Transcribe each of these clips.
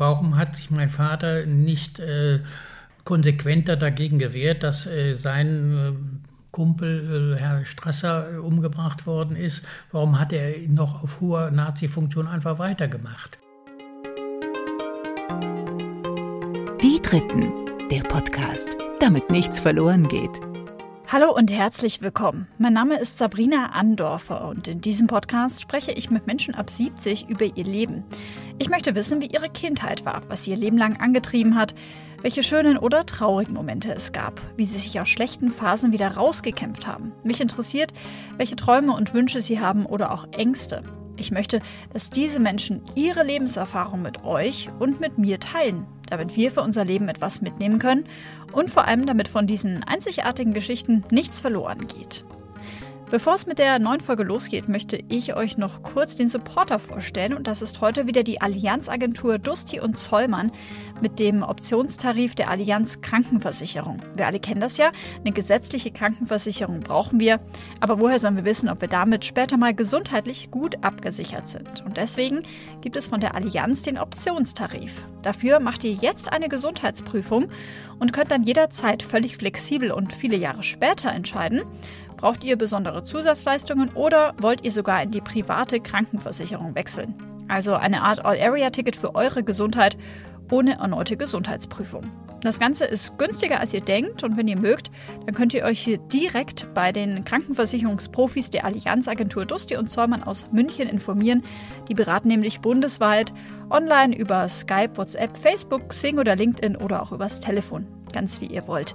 warum hat sich mein Vater nicht äh, konsequenter dagegen gewehrt, dass äh, sein äh, Kumpel äh, Herr Strasser äh, umgebracht worden ist? Warum hat er noch auf hoher Nazi-Funktion einfach weitergemacht? Die Dritten, der Podcast, damit nichts verloren geht. Hallo und herzlich willkommen. Mein Name ist Sabrina Andorfer und in diesem Podcast spreche ich mit Menschen ab 70 über ihr Leben. Ich möchte wissen, wie ihre Kindheit war, was sie ihr Leben lang angetrieben hat, welche schönen oder traurigen Momente es gab, wie sie sich aus schlechten Phasen wieder rausgekämpft haben. Mich interessiert, welche Träume und Wünsche sie haben oder auch Ängste. Ich möchte, dass diese Menschen ihre Lebenserfahrung mit euch und mit mir teilen damit wir für unser Leben etwas mitnehmen können und vor allem damit von diesen einzigartigen Geschichten nichts verloren geht. Bevor es mit der neuen Folge losgeht, möchte ich euch noch kurz den Supporter vorstellen und das ist heute wieder die Allianzagentur Dusti und Zollmann mit dem Optionstarif der Allianz Krankenversicherung. Wir alle kennen das ja, eine gesetzliche Krankenversicherung brauchen wir, aber woher sollen wir wissen, ob wir damit später mal gesundheitlich gut abgesichert sind? Und deswegen gibt es von der Allianz den Optionstarif. Dafür macht ihr jetzt eine Gesundheitsprüfung und könnt dann jederzeit völlig flexibel und viele Jahre später entscheiden, Braucht ihr besondere Zusatzleistungen oder wollt ihr sogar in die private Krankenversicherung wechseln? Also eine Art All-Area-Ticket für eure Gesundheit ohne erneute Gesundheitsprüfung. Das Ganze ist günstiger, als ihr denkt und wenn ihr mögt, dann könnt ihr euch hier direkt bei den Krankenversicherungsprofis der Allianzagentur Dusti und Zollmann aus München informieren. Die beraten nämlich bundesweit online über Skype, WhatsApp, Facebook, Xing oder LinkedIn oder auch übers Telefon. Ganz wie ihr wollt.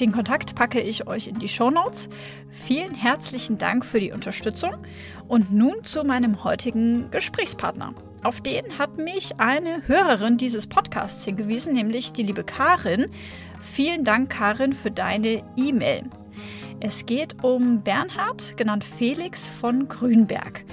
Den Kontakt packe ich euch in die Show Notes. Vielen herzlichen Dank für die Unterstützung. Und nun zu meinem heutigen Gesprächspartner. Auf den hat mich eine Hörerin dieses Podcasts hingewiesen, nämlich die liebe Karin. Vielen Dank, Karin, für deine E-Mail. Es geht um Bernhard, genannt Felix von Grünberg.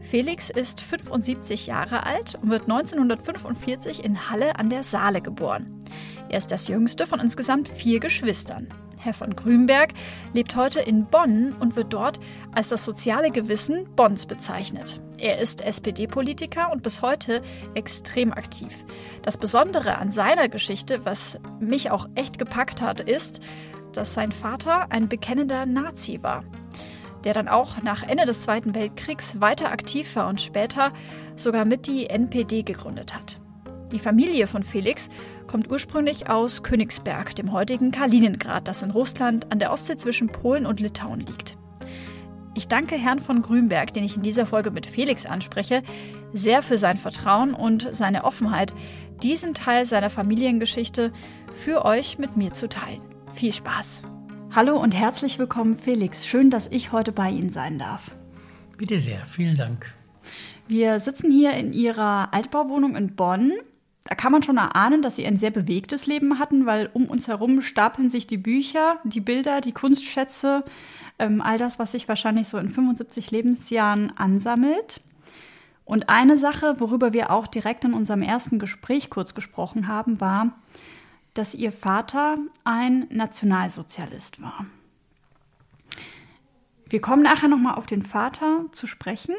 Felix ist 75 Jahre alt und wird 1945 in Halle an der Saale geboren. Er ist das jüngste von insgesamt vier Geschwistern. Herr von Grünberg lebt heute in Bonn und wird dort als das soziale Gewissen Bonns bezeichnet. Er ist SPD-Politiker und bis heute extrem aktiv. Das Besondere an seiner Geschichte, was mich auch echt gepackt hat, ist, dass sein Vater ein bekennender Nazi war, der dann auch nach Ende des Zweiten Weltkriegs weiter aktiv war und später sogar mit die NPD gegründet hat. Die Familie von Felix kommt ursprünglich aus Königsberg, dem heutigen Kaliningrad, das in Russland an der Ostsee zwischen Polen und Litauen liegt. Ich danke Herrn von Grünberg, den ich in dieser Folge mit Felix anspreche, sehr für sein Vertrauen und seine Offenheit, diesen Teil seiner Familiengeschichte für euch mit mir zu teilen. Viel Spaß! Hallo und herzlich willkommen, Felix. Schön, dass ich heute bei Ihnen sein darf. Bitte sehr, vielen Dank. Wir sitzen hier in Ihrer Altbauwohnung in Bonn da kann man schon erahnen, dass sie ein sehr bewegtes Leben hatten, weil um uns herum stapeln sich die Bücher, die Bilder, die Kunstschätze, ähm, all das, was sich wahrscheinlich so in 75 Lebensjahren ansammelt. Und eine Sache, worüber wir auch direkt in unserem ersten Gespräch kurz gesprochen haben, war, dass ihr Vater ein Nationalsozialist war. Wir kommen nachher nochmal auf den Vater zu sprechen.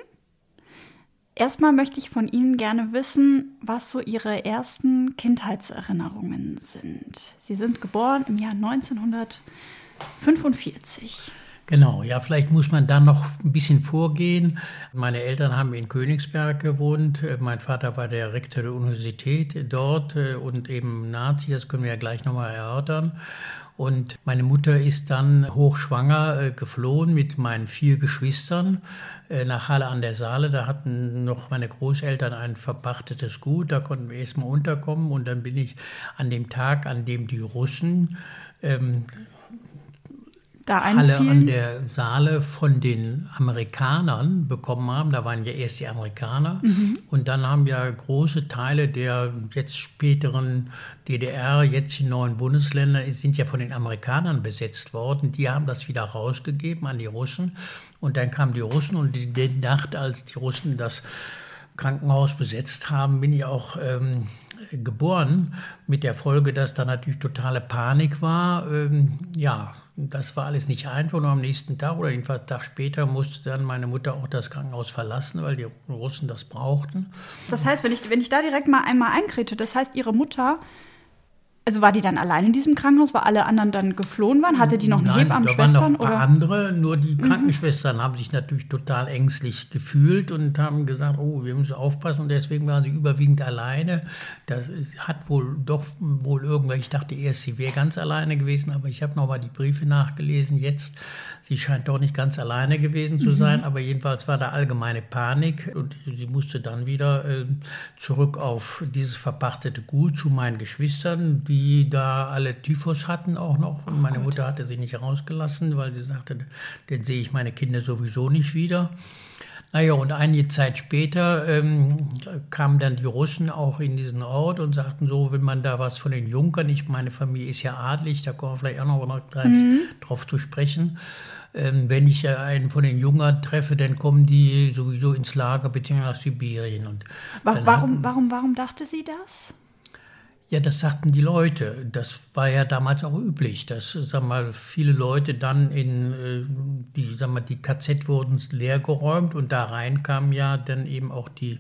Erstmal möchte ich von Ihnen gerne wissen, was so Ihre ersten Kindheitserinnerungen sind. Sie sind geboren im Jahr 1945. Genau, ja, vielleicht muss man da noch ein bisschen vorgehen. Meine Eltern haben in Königsberg gewohnt. Mein Vater war der Rektor der Universität dort äh, und eben Nazi, das können wir ja gleich nochmal erörtern. Und meine Mutter ist dann hochschwanger äh, geflohen mit meinen vier Geschwistern äh, nach Halle an der Saale. Da hatten noch meine Großeltern ein verpachtetes Gut, da konnten wir erstmal unterkommen. Und dann bin ich an dem Tag, an dem die Russen ähm, da alle an der Saale von den Amerikanern bekommen haben. Da waren ja erst die Amerikaner mhm. und dann haben ja große Teile der jetzt späteren DDR, jetzt die neuen Bundesländer, sind ja von den Amerikanern besetzt worden. Die haben das wieder rausgegeben an die Russen und dann kamen die Russen und die, die Nacht, als die Russen das Krankenhaus besetzt haben, bin ich auch ähm, geboren, mit der Folge, dass da natürlich totale Panik war. Ähm, ja, das war alles nicht einfach. Und am nächsten Tag oder jedenfalls einen Tag später musste dann meine Mutter auch das Krankenhaus verlassen, weil die Russen das brauchten. Das heißt, wenn ich, wenn ich da direkt mal einmal einkrete, das heißt, ihre Mutter also war die dann allein in diesem Krankenhaus, weil alle anderen dann geflohen waren? Hatte die noch eine Nein, Hebammen, da waren noch Oder? andere, nur die Krankenschwestern haben sich natürlich total ängstlich gefühlt und haben gesagt, oh, wir müssen aufpassen und deswegen waren sie überwiegend alleine. Das hat wohl doch wohl irgendwann, ich dachte erst, sie wäre ganz alleine gewesen, aber ich habe nochmal die Briefe nachgelesen jetzt. Sie scheint doch nicht ganz alleine gewesen zu sein, aber jedenfalls war da allgemeine Panik und sie musste dann wieder äh, zurück auf dieses verpachtete Gut zu meinen Geschwistern, die da alle Typhus hatten auch noch. Und meine Mutter hatte sich nicht rausgelassen, weil sie sagte, dann sehe ich meine Kinder sowieso nicht wieder. Naja, und einige Zeit später ähm, kamen dann die Russen auch in diesen Ort und sagten so, wenn man da was von den Junkern, ich meine Familie ist ja adlig, da kommen wir vielleicht auch noch gleich drauf zu sprechen. Ähm, wenn ich einen von den Jungern treffe, dann kommen die sowieso ins Lager bzw. nach Sibirien. Und Warum, warum, warum dachte sie das? Ja, das sagten die Leute. Das war ja damals auch üblich, dass sag mal, viele Leute dann in äh, die, sag mal, die KZ wurden leer geräumt und da rein kamen ja dann eben auch die,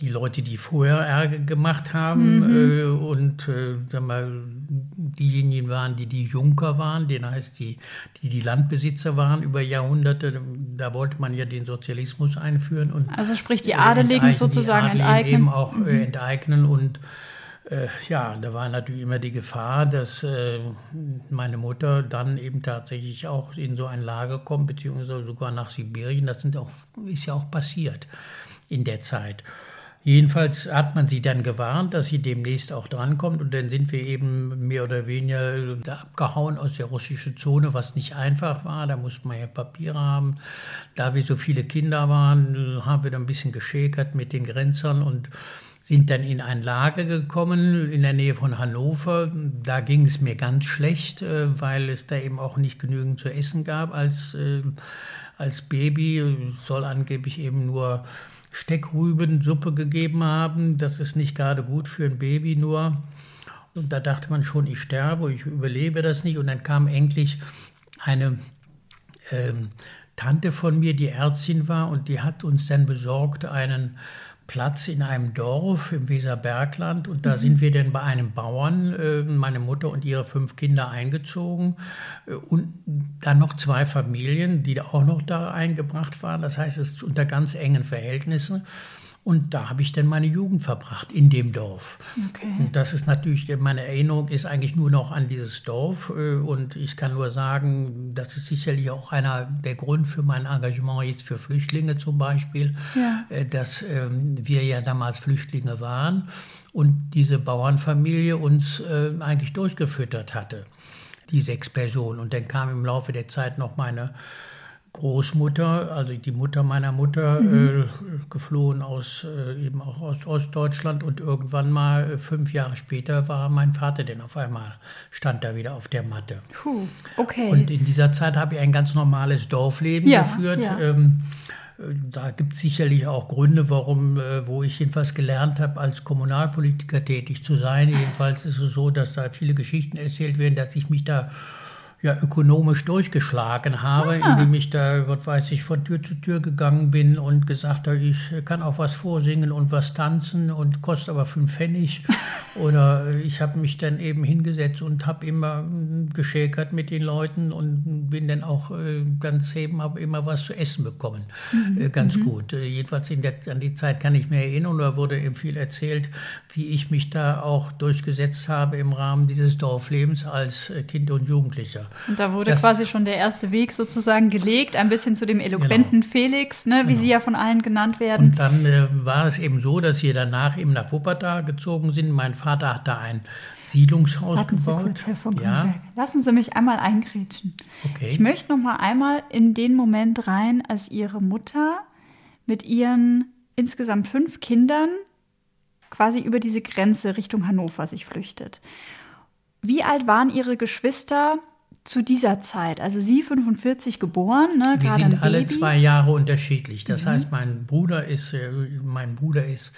die Leute, die vorher Ärger gemacht haben äh, und äh, sag mal, diejenigen waren, die die Junker waren, den heißt die, die die Landbesitzer waren über Jahrhunderte. Da wollte man ja den Sozialismus einführen und Also sprich die Adeligen sozusagen die Adligen enteignen. Eben auch äh, enteignen und äh, ja, da war natürlich immer die Gefahr, dass äh, meine Mutter dann eben tatsächlich auch in so ein Lager kommt, beziehungsweise sogar nach Sibirien. Das sind auch, ist ja auch passiert in der Zeit. Jedenfalls hat man sie dann gewarnt, dass sie demnächst auch drankommt und dann sind wir eben mehr oder weniger abgehauen aus der russischen Zone, was nicht einfach war. Da musste man ja Papiere haben. Da wir so viele Kinder waren, haben wir dann ein bisschen geschäkert mit den Grenzern und sind dann in ein Lager gekommen in der Nähe von Hannover. Da ging es mir ganz schlecht, äh, weil es da eben auch nicht genügend zu essen gab als, äh, als Baby. Soll angeblich eben nur Steckrübensuppe gegeben haben. Das ist nicht gerade gut für ein Baby nur. Und da dachte man schon, ich sterbe, ich überlebe das nicht. Und dann kam endlich eine ähm, Tante von mir, die Ärztin war, und die hat uns dann besorgt einen Platz in einem Dorf im Weserbergland. Und da sind wir dann bei einem Bauern, äh, meine Mutter und ihre fünf Kinder eingezogen. Äh, und dann noch zwei Familien, die auch noch da eingebracht waren. Das heißt, es ist unter ganz engen Verhältnissen. Und da habe ich dann meine Jugend verbracht, in dem Dorf. Okay. Und das ist natürlich, meine Erinnerung ist eigentlich nur noch an dieses Dorf. äh, Und ich kann nur sagen, das ist sicherlich auch einer der Grund für mein Engagement jetzt für Flüchtlinge zum Beispiel, Ja. äh, dass ähm, wir ja damals Flüchtlinge waren und diese Bauernfamilie uns äh, eigentlich durchgefüttert hatte, die sechs Personen. Und dann kam im Laufe der Zeit noch meine Großmutter, also die Mutter meiner Mutter, äh, geflohen aus äh, eben auch aus Ostdeutschland und irgendwann mal äh, fünf Jahre später war mein Vater denn auf einmal stand da wieder auf der Matte. Puh, okay. Und in dieser Zeit habe ich ein ganz normales Dorfleben Ja, geführt. ja. Ähm, äh, da gibt es sicherlich auch Gründe, warum, äh, wo ich jedenfalls gelernt habe, als Kommunalpolitiker tätig zu sein. Jedenfalls ist es so, dass da viele Geschichten erzählt werden, dass ich mich da ja, ökonomisch durchgeschlagen habe, indem ich da, was weiß ich, von Tür zu Tür gegangen bin und gesagt habe, ich kann auch was vorsingen und was tanzen und kostet aber fünf Pfennig. Oder ich habe mich dann eben hingesetzt und habe immer mm, geschäkert mit den Leuten und bin dann auch äh, ganz eben, habe immer was zu essen bekommen. Äh, ganz gut. Äh, jedenfalls in der, an die Zeit kann ich mich erinnern, da wurde eben viel erzählt, wie ich mich da auch durchgesetzt habe im Rahmen dieses Dorflebens als Kind und Jugendlicher. Und da wurde Das- quasi schon der erste Weg sozusagen gelegt, ein bisschen zu dem eloquenten Felix, ne, wie sie ja von allen genannt werden. Und dann äh, war es eben so, dass wir danach eben nach Wuppertal gezogen sind. Mein Vater hat da ein Siedlungshaus Warten Sie gebaut. kurz, Herr von ja. Lassen Sie mich einmal eingrätschen. Okay. Ich möchte noch mal einmal in den Moment rein, als Ihre Mutter mit ihren insgesamt fünf Kindern quasi über diese Grenze Richtung Hannover sich flüchtet. Wie alt waren Ihre Geschwister zu dieser Zeit? Also Sie 45 geboren, ne, wir sind alle Baby. Mhm. zwei Jahre unterschiedlich. Das heißt, mein Bruder ist, äh, mein Bruder ist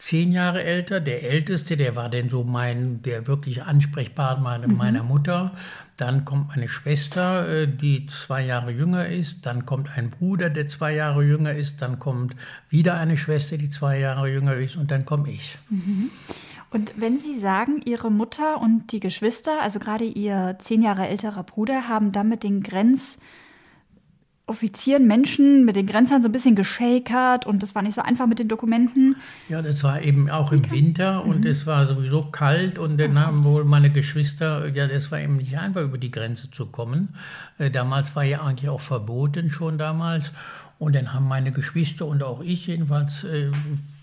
zehn Jahre älter. Der älteste, der war denn so mein, der wirklich ansprechbar meine, mhm. meiner Mutter. Dann kommt meine Schwester, äh, die zwei Jahre jünger ist. Dann kommt ein Bruder, der zwei Jahre jünger ist. Dann kommt wieder eine Schwester, die zwei Jahre jünger ist. Und dann komme ich. Mhm. Und wenn Sie sagen, Ihre Mutter und die Geschwister, also gerade Ihr zehn Jahre älterer Bruder, haben dann mit den Grenz Offizieren Menschen mit den Grenzern so ein bisschen geschakert und das war nicht so einfach mit den Dokumenten. Ja, das war eben auch im Winter und mhm. es war sowieso kalt und dann haben wohl meine Geschwister, ja, das war eben nicht einfach über die Grenze zu kommen. Äh, damals war ja eigentlich auch verboten schon damals und dann haben meine Geschwister und auch ich jedenfalls äh,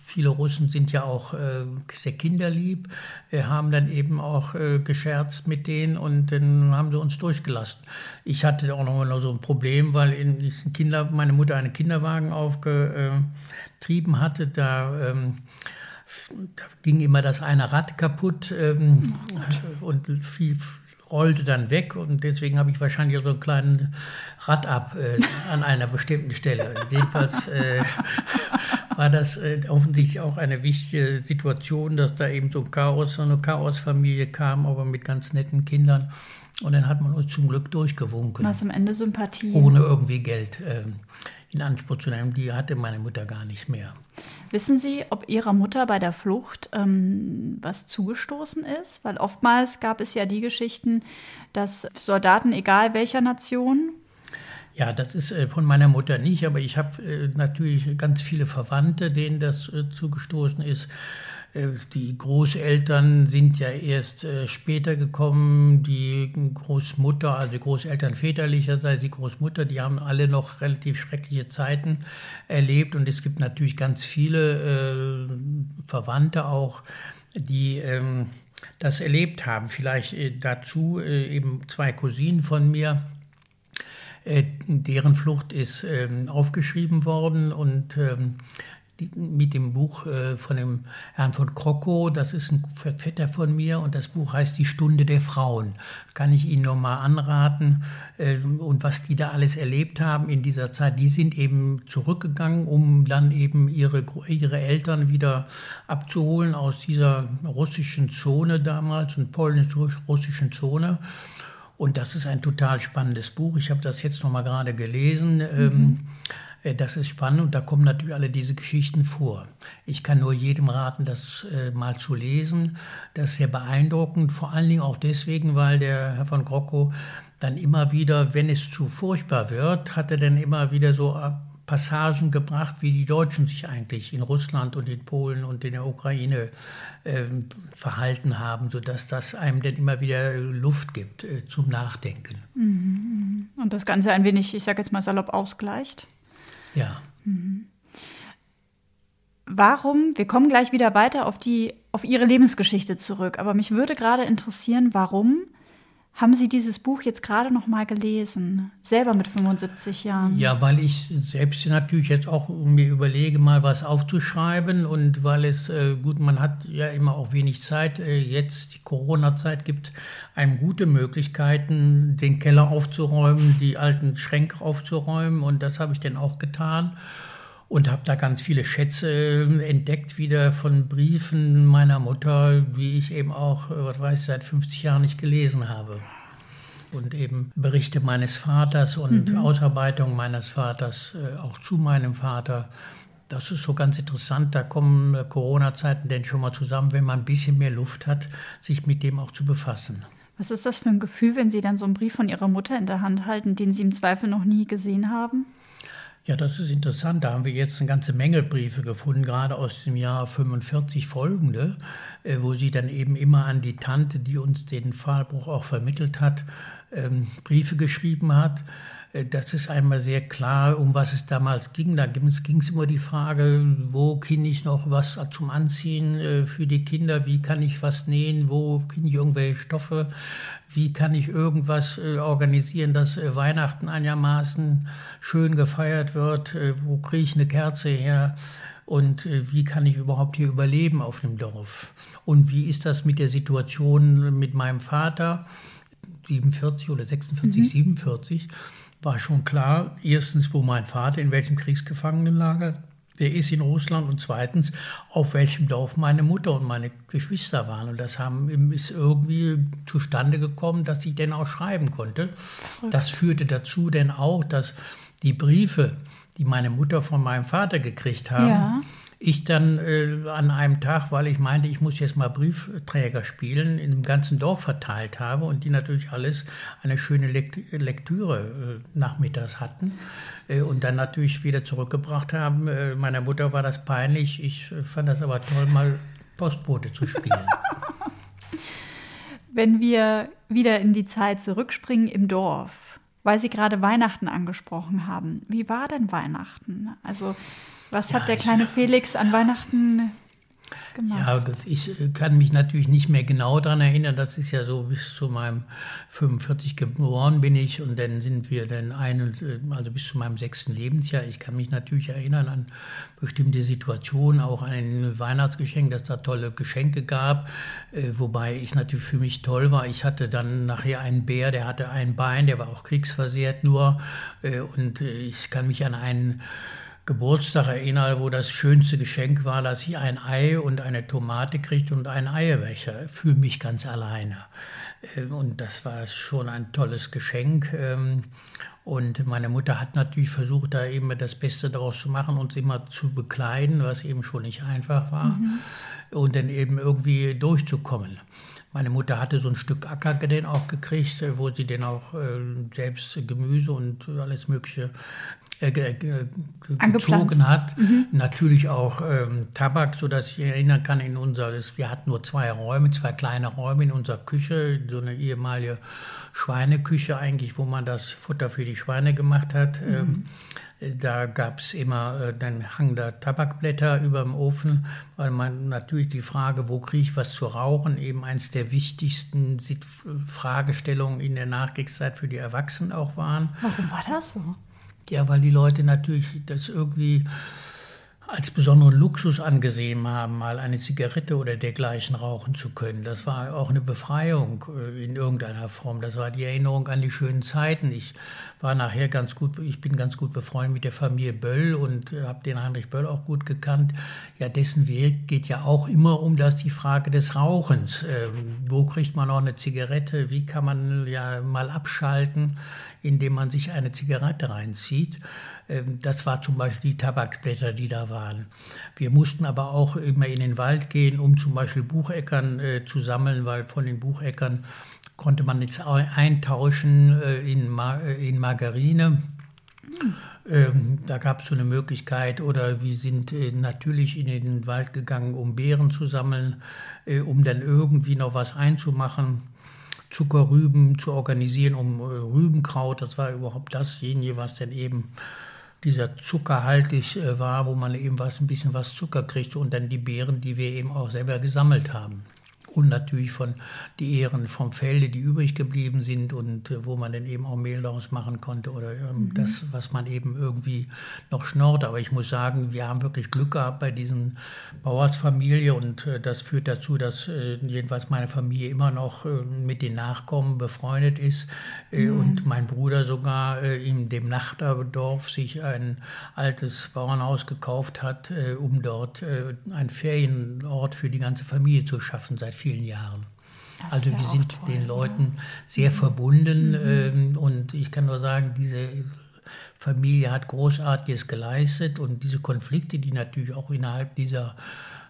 Viele Russen sind ja auch äh, sehr kinderlieb, äh, haben dann eben auch äh, gescherzt mit denen und dann haben sie uns durchgelassen. Ich hatte auch noch mal so ein Problem, weil in Kinder, meine Mutter einen Kinderwagen aufgetrieben hatte. Da, ähm, da ging immer das eine Rad kaputt ähm, und viel, rollte dann weg und deswegen habe ich wahrscheinlich so einen kleinen Rad ab äh, an einer bestimmten Stelle. Jedenfalls äh, war das äh, offensichtlich auch eine wichtige Situation, dass da eben so ein Chaos, so eine Chaosfamilie kam, aber mit ganz netten Kindern. Und dann hat man uns zum Glück durchgewunken. Was am Ende Sympathie. Ohne irgendwie Geld äh, in Anspruch zu nehmen. Die hatte meine Mutter gar nicht mehr. Wissen Sie, ob Ihrer Mutter bei der Flucht ähm, was zugestoßen ist? Weil oftmals gab es ja die Geschichten, dass Soldaten, egal welcher Nation, ja, das ist äh, von meiner Mutter nicht, aber ich habe äh, natürlich ganz viele Verwandte, denen das äh, zugestoßen ist. Die Großeltern sind ja erst später gekommen. Die Großmutter, also die Großeltern väterlicherseits, die Großmutter, die haben alle noch relativ schreckliche Zeiten erlebt. Und es gibt natürlich ganz viele Verwandte auch, die ähm, das erlebt haben. Vielleicht dazu eben zwei Cousinen von mir, deren Flucht ist ähm, aufgeschrieben worden und ähm, mit dem Buch äh, von dem Herrn von Krockow, das ist ein Vetter von mir und das Buch heißt Die Stunde der Frauen. Kann ich Ihnen nur mal anraten. Ähm, und was die da alles erlebt haben in dieser Zeit, die sind eben zurückgegangen, um dann eben ihre, ihre Eltern wieder abzuholen aus dieser russischen Zone damals und polnisch-russischen Zone. Und das ist ein total spannendes Buch. Ich habe das jetzt noch mal gerade gelesen. Ähm, mhm. Das ist spannend und da kommen natürlich alle diese Geschichten vor. Ich kann nur jedem raten, das äh, mal zu lesen. Das ist sehr beeindruckend, vor allen Dingen auch deswegen, weil der Herr von Grocko dann immer wieder, wenn es zu furchtbar wird, hat er dann immer wieder so Passagen gebracht, wie die Deutschen sich eigentlich in Russland und in Polen und in der Ukraine äh, verhalten haben, sodass das einem dann immer wieder Luft gibt äh, zum Nachdenken. Mhm. Und das Ganze ein wenig, ich sage jetzt mal salopp, ausgleicht. Ja. Mhm. Warum, wir kommen gleich wieder weiter auf, die, auf Ihre Lebensgeschichte zurück, aber mich würde gerade interessieren, warum haben Sie dieses Buch jetzt gerade noch mal gelesen, selber mit 75 Jahren? Ja, weil ich selbst natürlich jetzt auch mir überlege, mal was aufzuschreiben und weil es, äh, gut, man hat ja immer auch wenig Zeit. Äh, jetzt, die Corona-Zeit gibt einem gute Möglichkeiten, den Keller aufzuräumen, die alten Schränke aufzuräumen und das habe ich dann auch getan und habe da ganz viele Schätze äh, entdeckt, wieder von Briefen meiner Mutter, die ich eben auch, äh, was weiß ich, seit 50 Jahren nicht gelesen habe. Und eben Berichte meines Vaters und mhm. Ausarbeitung meines Vaters, äh, auch zu meinem Vater. Das ist so ganz interessant. Da kommen Corona-Zeiten denn schon mal zusammen, wenn man ein bisschen mehr Luft hat, sich mit dem auch zu befassen. Was ist das für ein Gefühl, wenn Sie dann so einen Brief von Ihrer Mutter in der Hand halten, den Sie im Zweifel noch nie gesehen haben? Ja, das ist interessant. Da haben wir jetzt eine ganze Menge Briefe gefunden, gerade aus dem Jahr 45 folgende, äh, wo sie dann eben immer an die Tante, die uns den Fallbruch auch vermittelt hat, ähm, Briefe geschrieben hat. Äh, das ist einmal sehr klar, um was es damals ging. Da ging es immer die Frage, wo kann ich noch was zum Anziehen äh, für die Kinder, wie kann ich was nähen, wo finde ich irgendwelche Stoffe? Wie kann ich irgendwas äh, organisieren, dass Weihnachten einigermaßen schön gefeiert wird, wo kriege ich eine Kerze her? Und wie kann ich überhaupt hier überleben auf dem Dorf. Und wie ist das mit der Situation mit meinem Vater, 47 oder 46, mhm. 47, war schon klar, erstens, wo mein Vater, in welchem Kriegsgefangenenlager wer ist in Russland und zweitens, auf welchem Dorf meine Mutter und meine Geschwister waren. Und das haben, ist irgendwie zustande gekommen, dass ich denn auch schreiben konnte. Das führte dazu denn auch, dass die Briefe, die meine Mutter von meinem Vater gekriegt haben, ja ich dann äh, an einem Tag, weil ich meinte, ich muss jetzt mal Briefträger spielen, in dem ganzen Dorf verteilt habe und die natürlich alles eine schöne Lekt Lektüre äh, nachmittags hatten äh, und dann natürlich wieder zurückgebracht haben. Äh, meiner Mutter war das peinlich, ich äh, fand das aber toll, mal Postbote zu spielen. Wenn wir wieder in die Zeit zurückspringen im Dorf, weil Sie gerade Weihnachten angesprochen haben, wie war denn Weihnachten? Also was ja, hat der kleine Felix an Weihnachten gemacht? Ja, ich kann mich natürlich nicht mehr genau daran erinnern. Das ist ja so bis zu meinem 45 geboren bin ich und dann sind wir dann ein, also bis zu meinem sechsten Lebensjahr. Ich kann mich natürlich erinnern an bestimmte Situationen, auch an ein Weihnachtsgeschenk, dass da tolle Geschenke gab, äh, wobei ich natürlich für mich toll war. Ich hatte dann nachher einen Bär, der hatte ein Bein, der war auch kriegsversehrt nur äh, und äh, ich kann mich an einen Geburtstag erinnere, wo das schönste Geschenk war, dass ich ein Ei und eine Tomate kriegte und einen Eierbecher für mich ganz alleine. Ähm, und das war schon ein tolles Geschenk. Ähm, und meine Mutter hat natürlich versucht, da eben das Beste daraus zu machen, uns immer zu bekleiden, was eben schon nicht einfach war. Mhm. Und dann eben irgendwie durchzukommen. Meine Mutter hatte so ein Stück Acker den auch gekriegt, wo sie den auch äh, selbst Gemüse und alles Mögliche äh, gezogen hat. Mhm. Natürlich auch ähm, Tabak, sodass ich erinnern kann, in unser, wir hatten nur zwei Räume, zwei kleine Räume in unserer Küche, so eine ehemalige Schweineküche eigentlich, wo man das Futter für die Schweine gemacht hat. Mhm. Ähm, da gab es immer, äh, dann hang da Tabakblätter über dem Ofen, weil man natürlich die Frage, wo kriege ich was zu rauchen, eben eins der wichtigsten Fragestellungen in der Nachkriegszeit für die Erwachsenen auch waren. Warum war das so? Ja, weil die Leute natürlich das irgendwie als besonderen Luxus angesehen haben, mal eine Zigarette oder dergleichen rauchen zu können. Das war auch eine Befreiung äh, in irgendeiner Form. Das war die Erinnerung an die schönen Zeiten. Ich war nachher ganz gut, ich bin ganz gut befreundet mit der Familie Böll und äh, habe den Heinrich Böll auch gut gekannt. Ja, dessen Weg geht ja auch immer um das die Frage des Rauchens. Ähm, wo kriegt man noch eine Zigarette? Wie kann man ja mal abschalten, indem man sich eine Zigarette reinzieht? Ähm, das war zum Beispiel die Tabaksblätter, die da waren. Wir mussten aber auch immer in den Wald gehen, um zum Beispiel Bucheckern äh, zu sammeln, weil von den Bucheckern konnte man jetzt eintauschen äh, in, Mar äh, in Margarine. Ähm, da gab es so eine Möglichkeit, oder wir sind äh, natürlich in den Wald gegangen, um Beeren zu sammeln, äh, um dann irgendwie noch was einzumachen. Zuckerrüben zu organisieren, um äh, Rübenkraut, das war überhaupt dasjenige, was dann eben dieser zuckerhaltig äh, war, wo man eben was ein bisschen was Zucker kriegte und dann die Beeren, die wir eben auch selber gesammelt haben und natürlich von die Ehren vom Felde, die übrig geblieben sind und äh, wo man dann eben auch Mehl daraus machen konnte oder ähm, mhm. das, was man eben irgendwie noch schnorrt. Aber ich muss sagen, wir haben wirklich Glück gehabt bei diesen Bauersfamilie und äh, das führt dazu, dass äh, jedenfalls meine Familie immer noch mit den Nachkommen befreundet ist mhm. und mein Bruder sogar in dem Nachbardorf sich ein altes Bauernhaus gekauft hat, um dort einen Ferienort für die ganze Familie zu schaffen seit vielen vielen Jahren. Das also wir sind toll, den Leuten ja. sehr verbunden mhm. ähm, und ich kann nur sagen, diese Familie hat Großartiges geleistet und diese Konflikte, die natürlich auch innerhalb dieser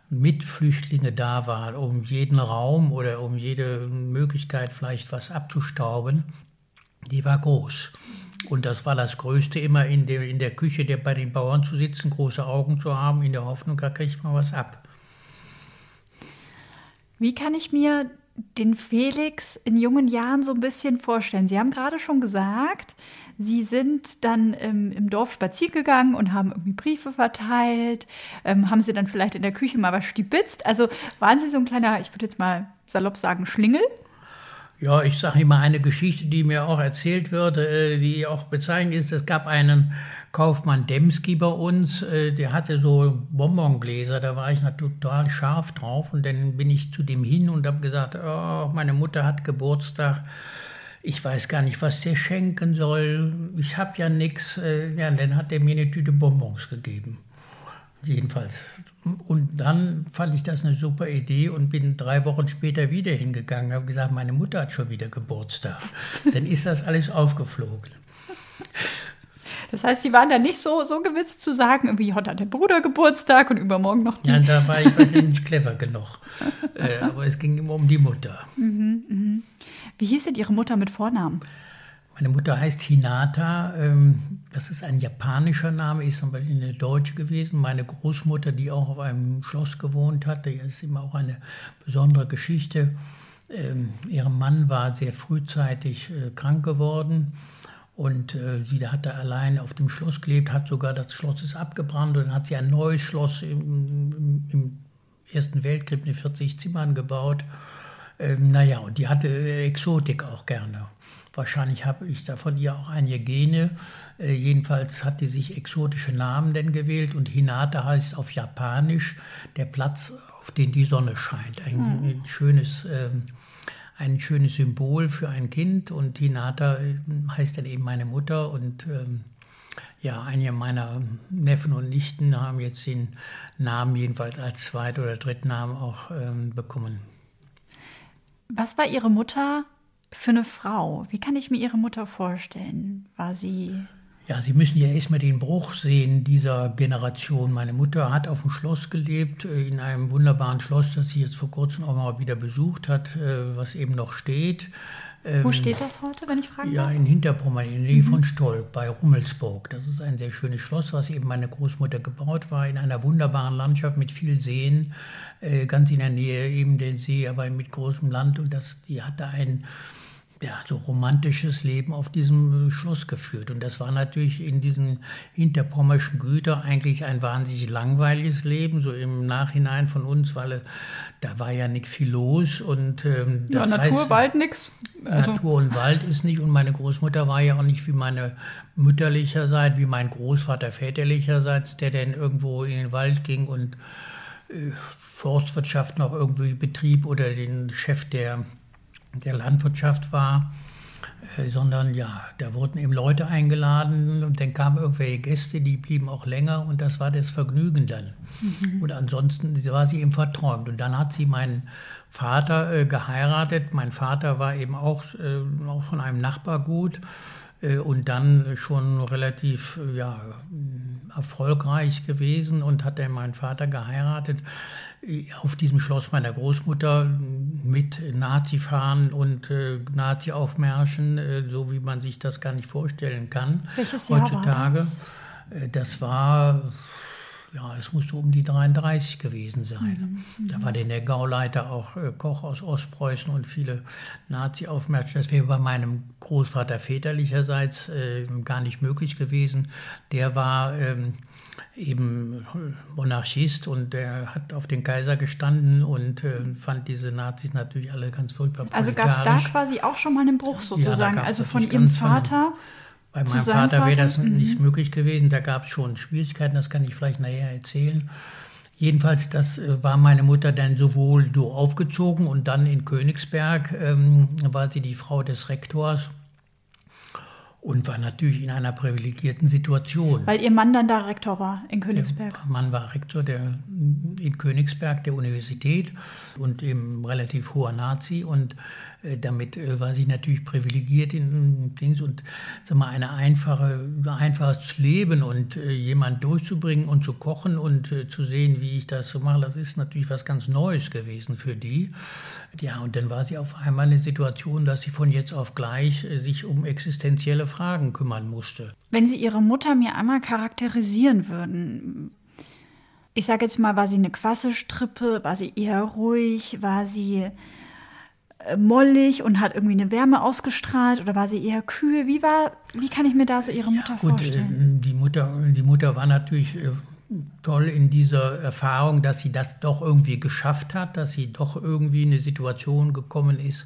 Mitflüchtlinge da waren, um jeden Raum oder um jede Möglichkeit vielleicht was abzustauben, die war groß. Und das war das Größte, immer in der, in der Küche der, bei den Bauern zu sitzen, große Augen zu haben, in der Hoffnung, da kriegt man was ab. Wie kann ich mir den Felix in jungen Jahren so ein bisschen vorstellen? Sie haben gerade schon gesagt, Sie sind dann ähm, im Dorf spazieren gegangen und haben irgendwie Briefe verteilt. Ähm, haben Sie dann vielleicht in der Küche mal was stibitzt? Also waren Sie so ein kleiner, ich würde jetzt mal salopp sagen, Schlingel? Ja, ich sage immer eine Geschichte, die mir auch erzählt wird, äh, die auch bezeichnet ist. Es gab einen Kaufmann Demski bei uns, äh, der hatte so Bonbongläser, da war ich total scharf drauf und dann bin ich zu dem hin und habe gesagt, oh, meine Mutter hat Geburtstag, ich weiß gar nicht, was der schenken soll, ich habe ja nichts. Äh, ja, und dann hat er mir eine Tüte Bonbons gegeben. Jedenfalls. Und dann fand ich das eine super Idee und bin drei Wochen später wieder hingegangen und habe gesagt, meine Mutter hat schon wieder Geburtstag. dann ist das alles aufgeflogen. Das heißt, Sie waren da nicht so, so gewitzt zu sagen, irgendwie heute hat der Bruder Geburtstag und übermorgen noch die. Ja, da war ich nicht clever genug. äh, aber es ging immer um die Mutter. Mhm, mh. Wie hieß denn Ihre Mutter mit Vornamen? Meine Mutter heißt Hinata. Ähm, das ist ein japanischer Name, ist aber eine deutsche gewesen. Meine Großmutter, die auch auf einem Schloss gewohnt hatte, ist immer auch eine besondere Geschichte. Ähm, ihr Mann war sehr frühzeitig äh, krank geworden und äh, sie hatte allein auf dem Schloss gelebt, hat sogar das Schloss ist abgebrannt und hat sie ein neues Schloss im, im, Ersten Weltkrieg mit 40 Zimmern gebaut. Ähm, naja, und die hatte Exotik auch gerne. Wahrscheinlich habe ich da von ihr auch einige Gene. Äh, jedenfalls hat sie sich exotische Namen denn gewählt und Hinata heißt auf Japanisch der Platz, auf den die Sonne scheint. Ein, ein schönes, äh, ein schönes Symbol für ein Kind und Hinata äh, heißt dann eben meine Mutter und ähm, ja, einige meiner Neffen und Nichten haben jetzt den Namen jedenfalls als Zweit- oder Drittnamen auch ähm, bekommen. Was war Ihre Mutter für eine Frau? Wie kann ich mir Ihre Mutter vorstellen? War sie. Ja, Sie müssen ja erstmal den Bruch sehen dieser Generation. Meine Mutter hat auf dem Schloss gelebt, äh, in einem wunderbaren Schloss, das sie jetzt vor kurzem auch mal wieder besucht hat, äh, was eben noch steht. Wo ähm, steht das heute, wenn ich fragen Ja, in Hinterpommern, in der Nähe mhm. von Stolk, bei Rummelsburg. Das ist ein sehr schönes Schloss, was eben meine Großmutter gebaut war, in einer wunderbaren Landschaft mit vielen Seen, äh, ganz in der Nähe eben der See, aber mit großem Land. Und das, die hatte ein ja, so romantisches Leben auf diesem Schloss geführt. Und das war natürlich in diesen hinterpommerschen Gütern eigentlich ein wahnsinnig langweiliges Leben, so im Nachhinein von uns, weil da war ja nicht viel los. Und, ähm, ja, Natur, heißt, Wald, nix. Also. Natur und Wald ist nicht. Und meine Großmutter war ja auch nicht wie meine mütterlicherseits, wie mein Großvater väterlicherseits, der dann irgendwo in den Wald ging und äh, Forstwirtschaft noch irgendwie betrieb oder den Chef der der Landwirtschaft war, äh, sondern ja, da wurden eben Leute eingeladen und dann kamen irgendwelche Gäste, die blieben auch länger und das war das Vergnügen dann. Mhm. Und ansonsten war sie eben verträumt. Und dann hat sie meinen Vater äh, geheiratet. Mein Vater war eben auch, äh, auch von einem Nachbargut äh, und dann schon relativ ja, erfolgreich gewesen und hat dann meinen Vater geheiratet auf diesem Schloss meiner Großmutter mit Nazi-Fahnen und äh, Nazi-Aufmärschen, äh, so wie man sich das gar nicht vorstellen kann. Welches Jahr heutzutage. War das? Äh, das war, ja, es musste um die 33 gewesen sein. Mhm, mhm, da war denn der Gauleiter auch äh, Koch aus Ostpreußen und viele Nazi-Aufmärsche. Das wäre bei meinem Großvater väterlicherseits äh, gar nicht möglich gewesen. Der war ähm, eben Monarchist und der hat auf den Kaiser gestanden und äh, fand diese Nazis natürlich alle ganz furchtbar. Also gab es da quasi auch schon mal einen Bruch sozusagen, ja, also von ihrem Vater. Von, bei meinem Vater wäre das mhm. nicht möglich gewesen, da gab es schon Schwierigkeiten, das kann ich vielleicht nachher erzählen. Jedenfalls, das äh, war meine Mutter dann sowohl so aufgezogen und dann in Königsberg ähm, war sie die Frau des Rektors und war natürlich in einer privilegierten Situation. Weil ihr Mann dann da Rektor war in Königsberg? Der Mann war Rektor der, in Königsberg der Universität und eben relativ hoher Nazi und äh, damit äh, war sie natürlich privilegiert in Dings und sag mal, eine einfache, ein einfaches Leben und äh, jemand durchzubringen und zu kochen und zu sehen, wie ich das so mache, das ist natürlich was ganz Neues gewesen für die. Ja, und dann war sie auf einmal in der Situation, dass sie von jetzt auf gleich sich um existenzielle Fragen kümmern musste. Wenn Sie Ihre Mutter mir einmal charakterisieren würden, ich sage jetzt mal, war sie eine Quasselstrippe, war sie eher ruhig, war sie äh, mollig und hat irgendwie eine Wärme ausgestrahlt oder war sie eher kühl? Wie war, wie kann ich mir da so ihre Mutter ja, gut, vorstellen? Äh, die Mutter, die Mutter war natürlich äh, toll in dieser Erfahrung, dass sie das doch irgendwie geschafft hat, dass sie doch irgendwie in eine Situation gekommen ist,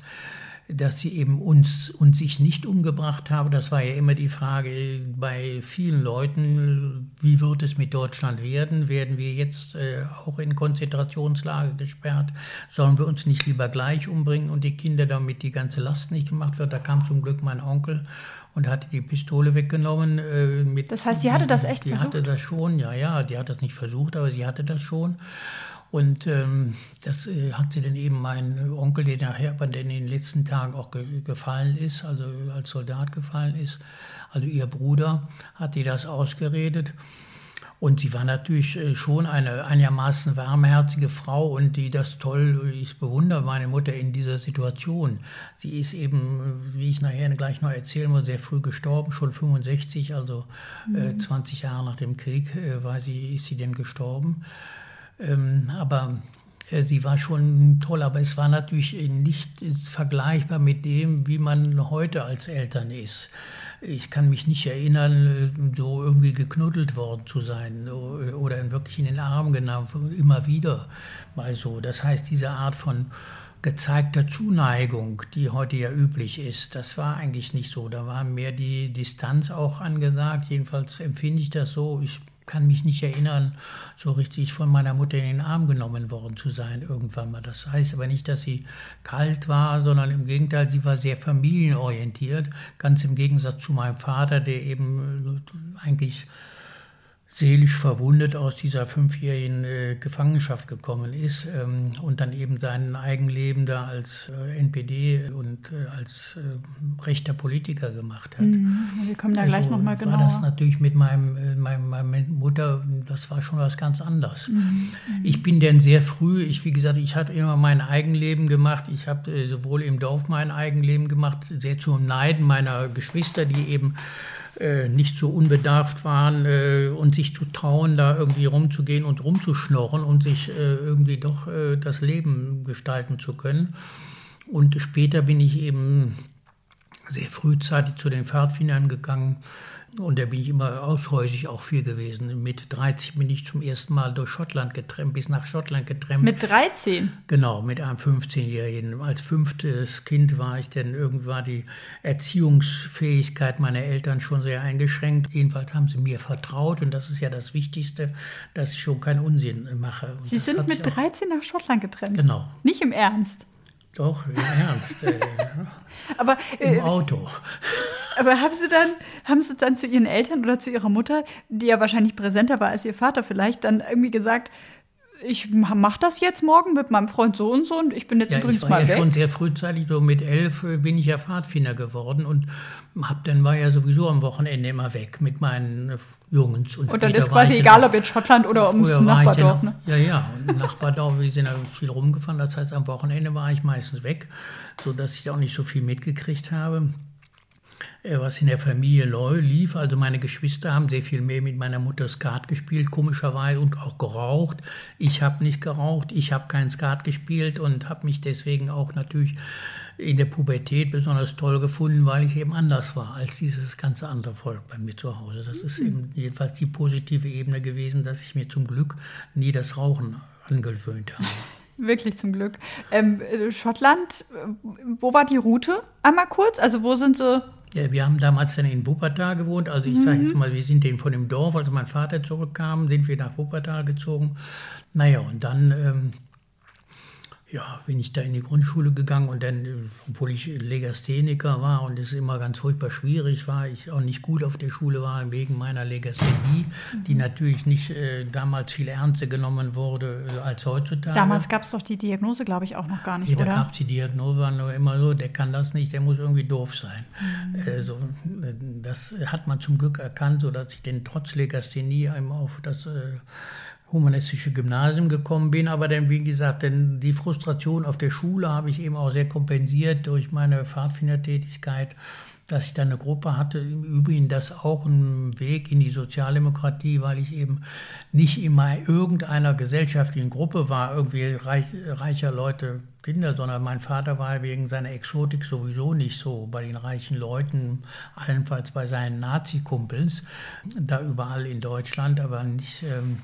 dass sie eben uns und sich nicht umgebracht habe. Das war ja immer die Frage bei vielen Leuten, wie wird es mit Deutschland werden? Werden wir jetzt äh, auch in Konzentrationslager gesperrt? Sollen wir uns nicht lieber gleich umbringen und die Kinder, damit die ganze Last nicht gemacht wird? Da kam zum Glück mein Onkel und hatte die Pistole weggenommen. Äh, mit, das heißt, die hatte das echt die versucht? Die hatte das schon, ja, ja, die hat das nicht versucht, aber sie hatte das schon. Und ähm, das äh, hat sie dann eben mein Onkel, der nachher aber in den letzten Tagen auch ge gefallen ist, also als Soldat gefallen ist, also ihr Bruder, hat ihr das ausgeredet. Und sie war natürlich äh, schon eine einigermaßen warmherzige Frau und die das toll, ich bewundere meine Mutter in dieser Situation. Sie ist eben, wie ich nachher gleich noch erzählen muss, sehr früh gestorben, schon 65, also äh, mhm. äh, 20 Jahre nach dem Krieg äh, war sie, ist sie denn gestorben. Ähm, aber äh, sie war schon toll, aber es war natürlich nicht vergleichbar mit dem, wie man heute als Eltern ist. Ich kann mich nicht erinnern, so irgendwie geknuddelt worden zu sein oder wirklich in den Arm genommen, immer wieder mal so. Das heißt, diese Art von gezeigter Zuneigung, die heute ja üblich ist, das war eigentlich nicht so. Da war mehr die Distanz auch angesagt. Jedenfalls empfinde ich das so. Ich kann mich nicht erinnern, so richtig von meiner Mutter in den Arm genommen worden zu sein irgendwann mal. Das heißt aber nicht, dass sie kalt war, sondern im Gegenteil, sie war sehr familienorientiert, ganz im Gegensatz zu meinem Vater, der eben eigentlich seelisch verwundet aus dieser fünfjährigen äh, Gefangenschaft gekommen ist ähm, und dann eben sein Eigenleben da als äh, NPD und äh, als äh, rechter Politiker gemacht hat. Mhm. Wir kommen da also gleich nochmal genauer. War das natürlich mit meinem, äh, meinem, meiner Mutter, das war schon was ganz anderes. Mhm. mhm. Ich bin denn sehr früh, ich wie gesagt, ich hatte immer mein Eigenleben gemacht. Ich habe äh, sowohl im Dorf mein Eigenleben gemacht, sehr zum Neiden meiner Geschwister, die eben äh, nicht so unbedarft waren äh, und sich zu trauen, da irgendwie rumzugehen und rumzuschnorren und sich äh, irgendwie doch äh, das Leben gestalten zu können. Und später bin ich eben sehr frühzeitig zu den Pfadfindern gegangen, und da bin ich immer aushäusig auch viel gewesen. Mit 13 bin ich zum ersten Mal durch Schottland getrennt, bis nach Schottland getrennt. Mit 13? Genau, mit einem 15-Jährigen. Als fünftes Kind war ich denn irgendwann die Erziehungsfähigkeit meiner Eltern schon sehr eingeschränkt. Jedenfalls haben sie mir vertraut und das ist ja das Wichtigste, dass ich schon keinen Unsinn mache. Und sie sind mit 13 nach Schottland getrennt? Genau. Nicht im Ernst? Doch, im Ernst. Äh, aber, Im äh, Auto. Aber haben Sie dann, haben Sie dann zu Ihren Eltern oder zu Ihrer Mutter, die ja wahrscheinlich präsenter war als Ihr Vater vielleicht, dann irgendwie gesagt, ich mache das jetzt morgen mit meinem Freund so und so und ich bin jetzt ja, übrigens ich war mal ja weg. schon sehr frühzeitig, so mit elf äh, bin ich ja Pfadfinder geworden und hab, dann war ja sowieso am Wochenende immer weg mit meinen Jungs. Und, und dann ist quasi egal, ob jetzt Schottland oder ums Nachbardorf. Ne? Ja, ja, und Nachbardorf, wir sind ja viel rumgefahren, das heißt am Wochenende war ich meistens weg, sodass ich auch nicht so viel mitgekriegt habe. Äh, was in der Familie lief. Also meine Geschwister haben sehr viel mehr mit meiner Mutter Skat gespielt, komischerweise, und auch geraucht. Ich habe nicht geraucht, ich habe keinen Skat gespielt und habe mich deswegen auch natürlich in der Pubertät besonders toll gefunden, weil ich eben anders war als dieses ganze andere Volk bei mir zu Hause. Das ist eben jedenfalls die positive Ebene gewesen, dass ich mir zum Glück nie das Rauchen angewöhnt habe. Wirklich zum Glück. Ähm, äh, Schottland, wo war die Route? Einmal kurz, also wo sind Sie ja, wir haben damals dann in Wuppertal gewohnt. Also ich mhm. sage jetzt mal, wir sind den von dem Dorf, als mein Vater zurückkam, sind wir nach Wuppertal gezogen. Naja, und dann ähm, ja, bin ich da in die Grundschule gegangen und dann, obwohl ich Legastheniker war und es immer ganz furchtbar schwierig war, ich auch nicht gut auf der Schule war wegen meiner Legasthenie, mhm. die natürlich nicht äh, damals viel ernster genommen wurde äh, als heutzutage. Damals gab es doch die Diagnose, glaube ich, auch noch gar nicht, nee, oder? Da gab es die Diagnose, war nur immer so, der kann das nicht, der muss irgendwie doof sein. Mhm. Äh, so, das hat man zum Glück erkannt, sodass ich den trotz Legasthenie einmal auf das äh, humanistische Gymnasium gekommen bin, aber dann, wie gesagt, denn die Frustration auf der Schule habe ich eben auch sehr kompensiert durch meine Pfadfindertätigkeit, dass ich dann eine Gruppe hatte. Im Übrigen das auch ein Weg in die Sozialdemokratie, weil ich eben nicht immer irgendeiner gesellschaftlichen Gruppe war, irgendwie reich, reicher Leute Kinder, sondern mein Vater war wegen seiner Exotik sowieso nicht so bei den reichen Leuten, allenfalls bei seinen Nazi-Kumpels, da überall in Deutschland, aber nicht ähm,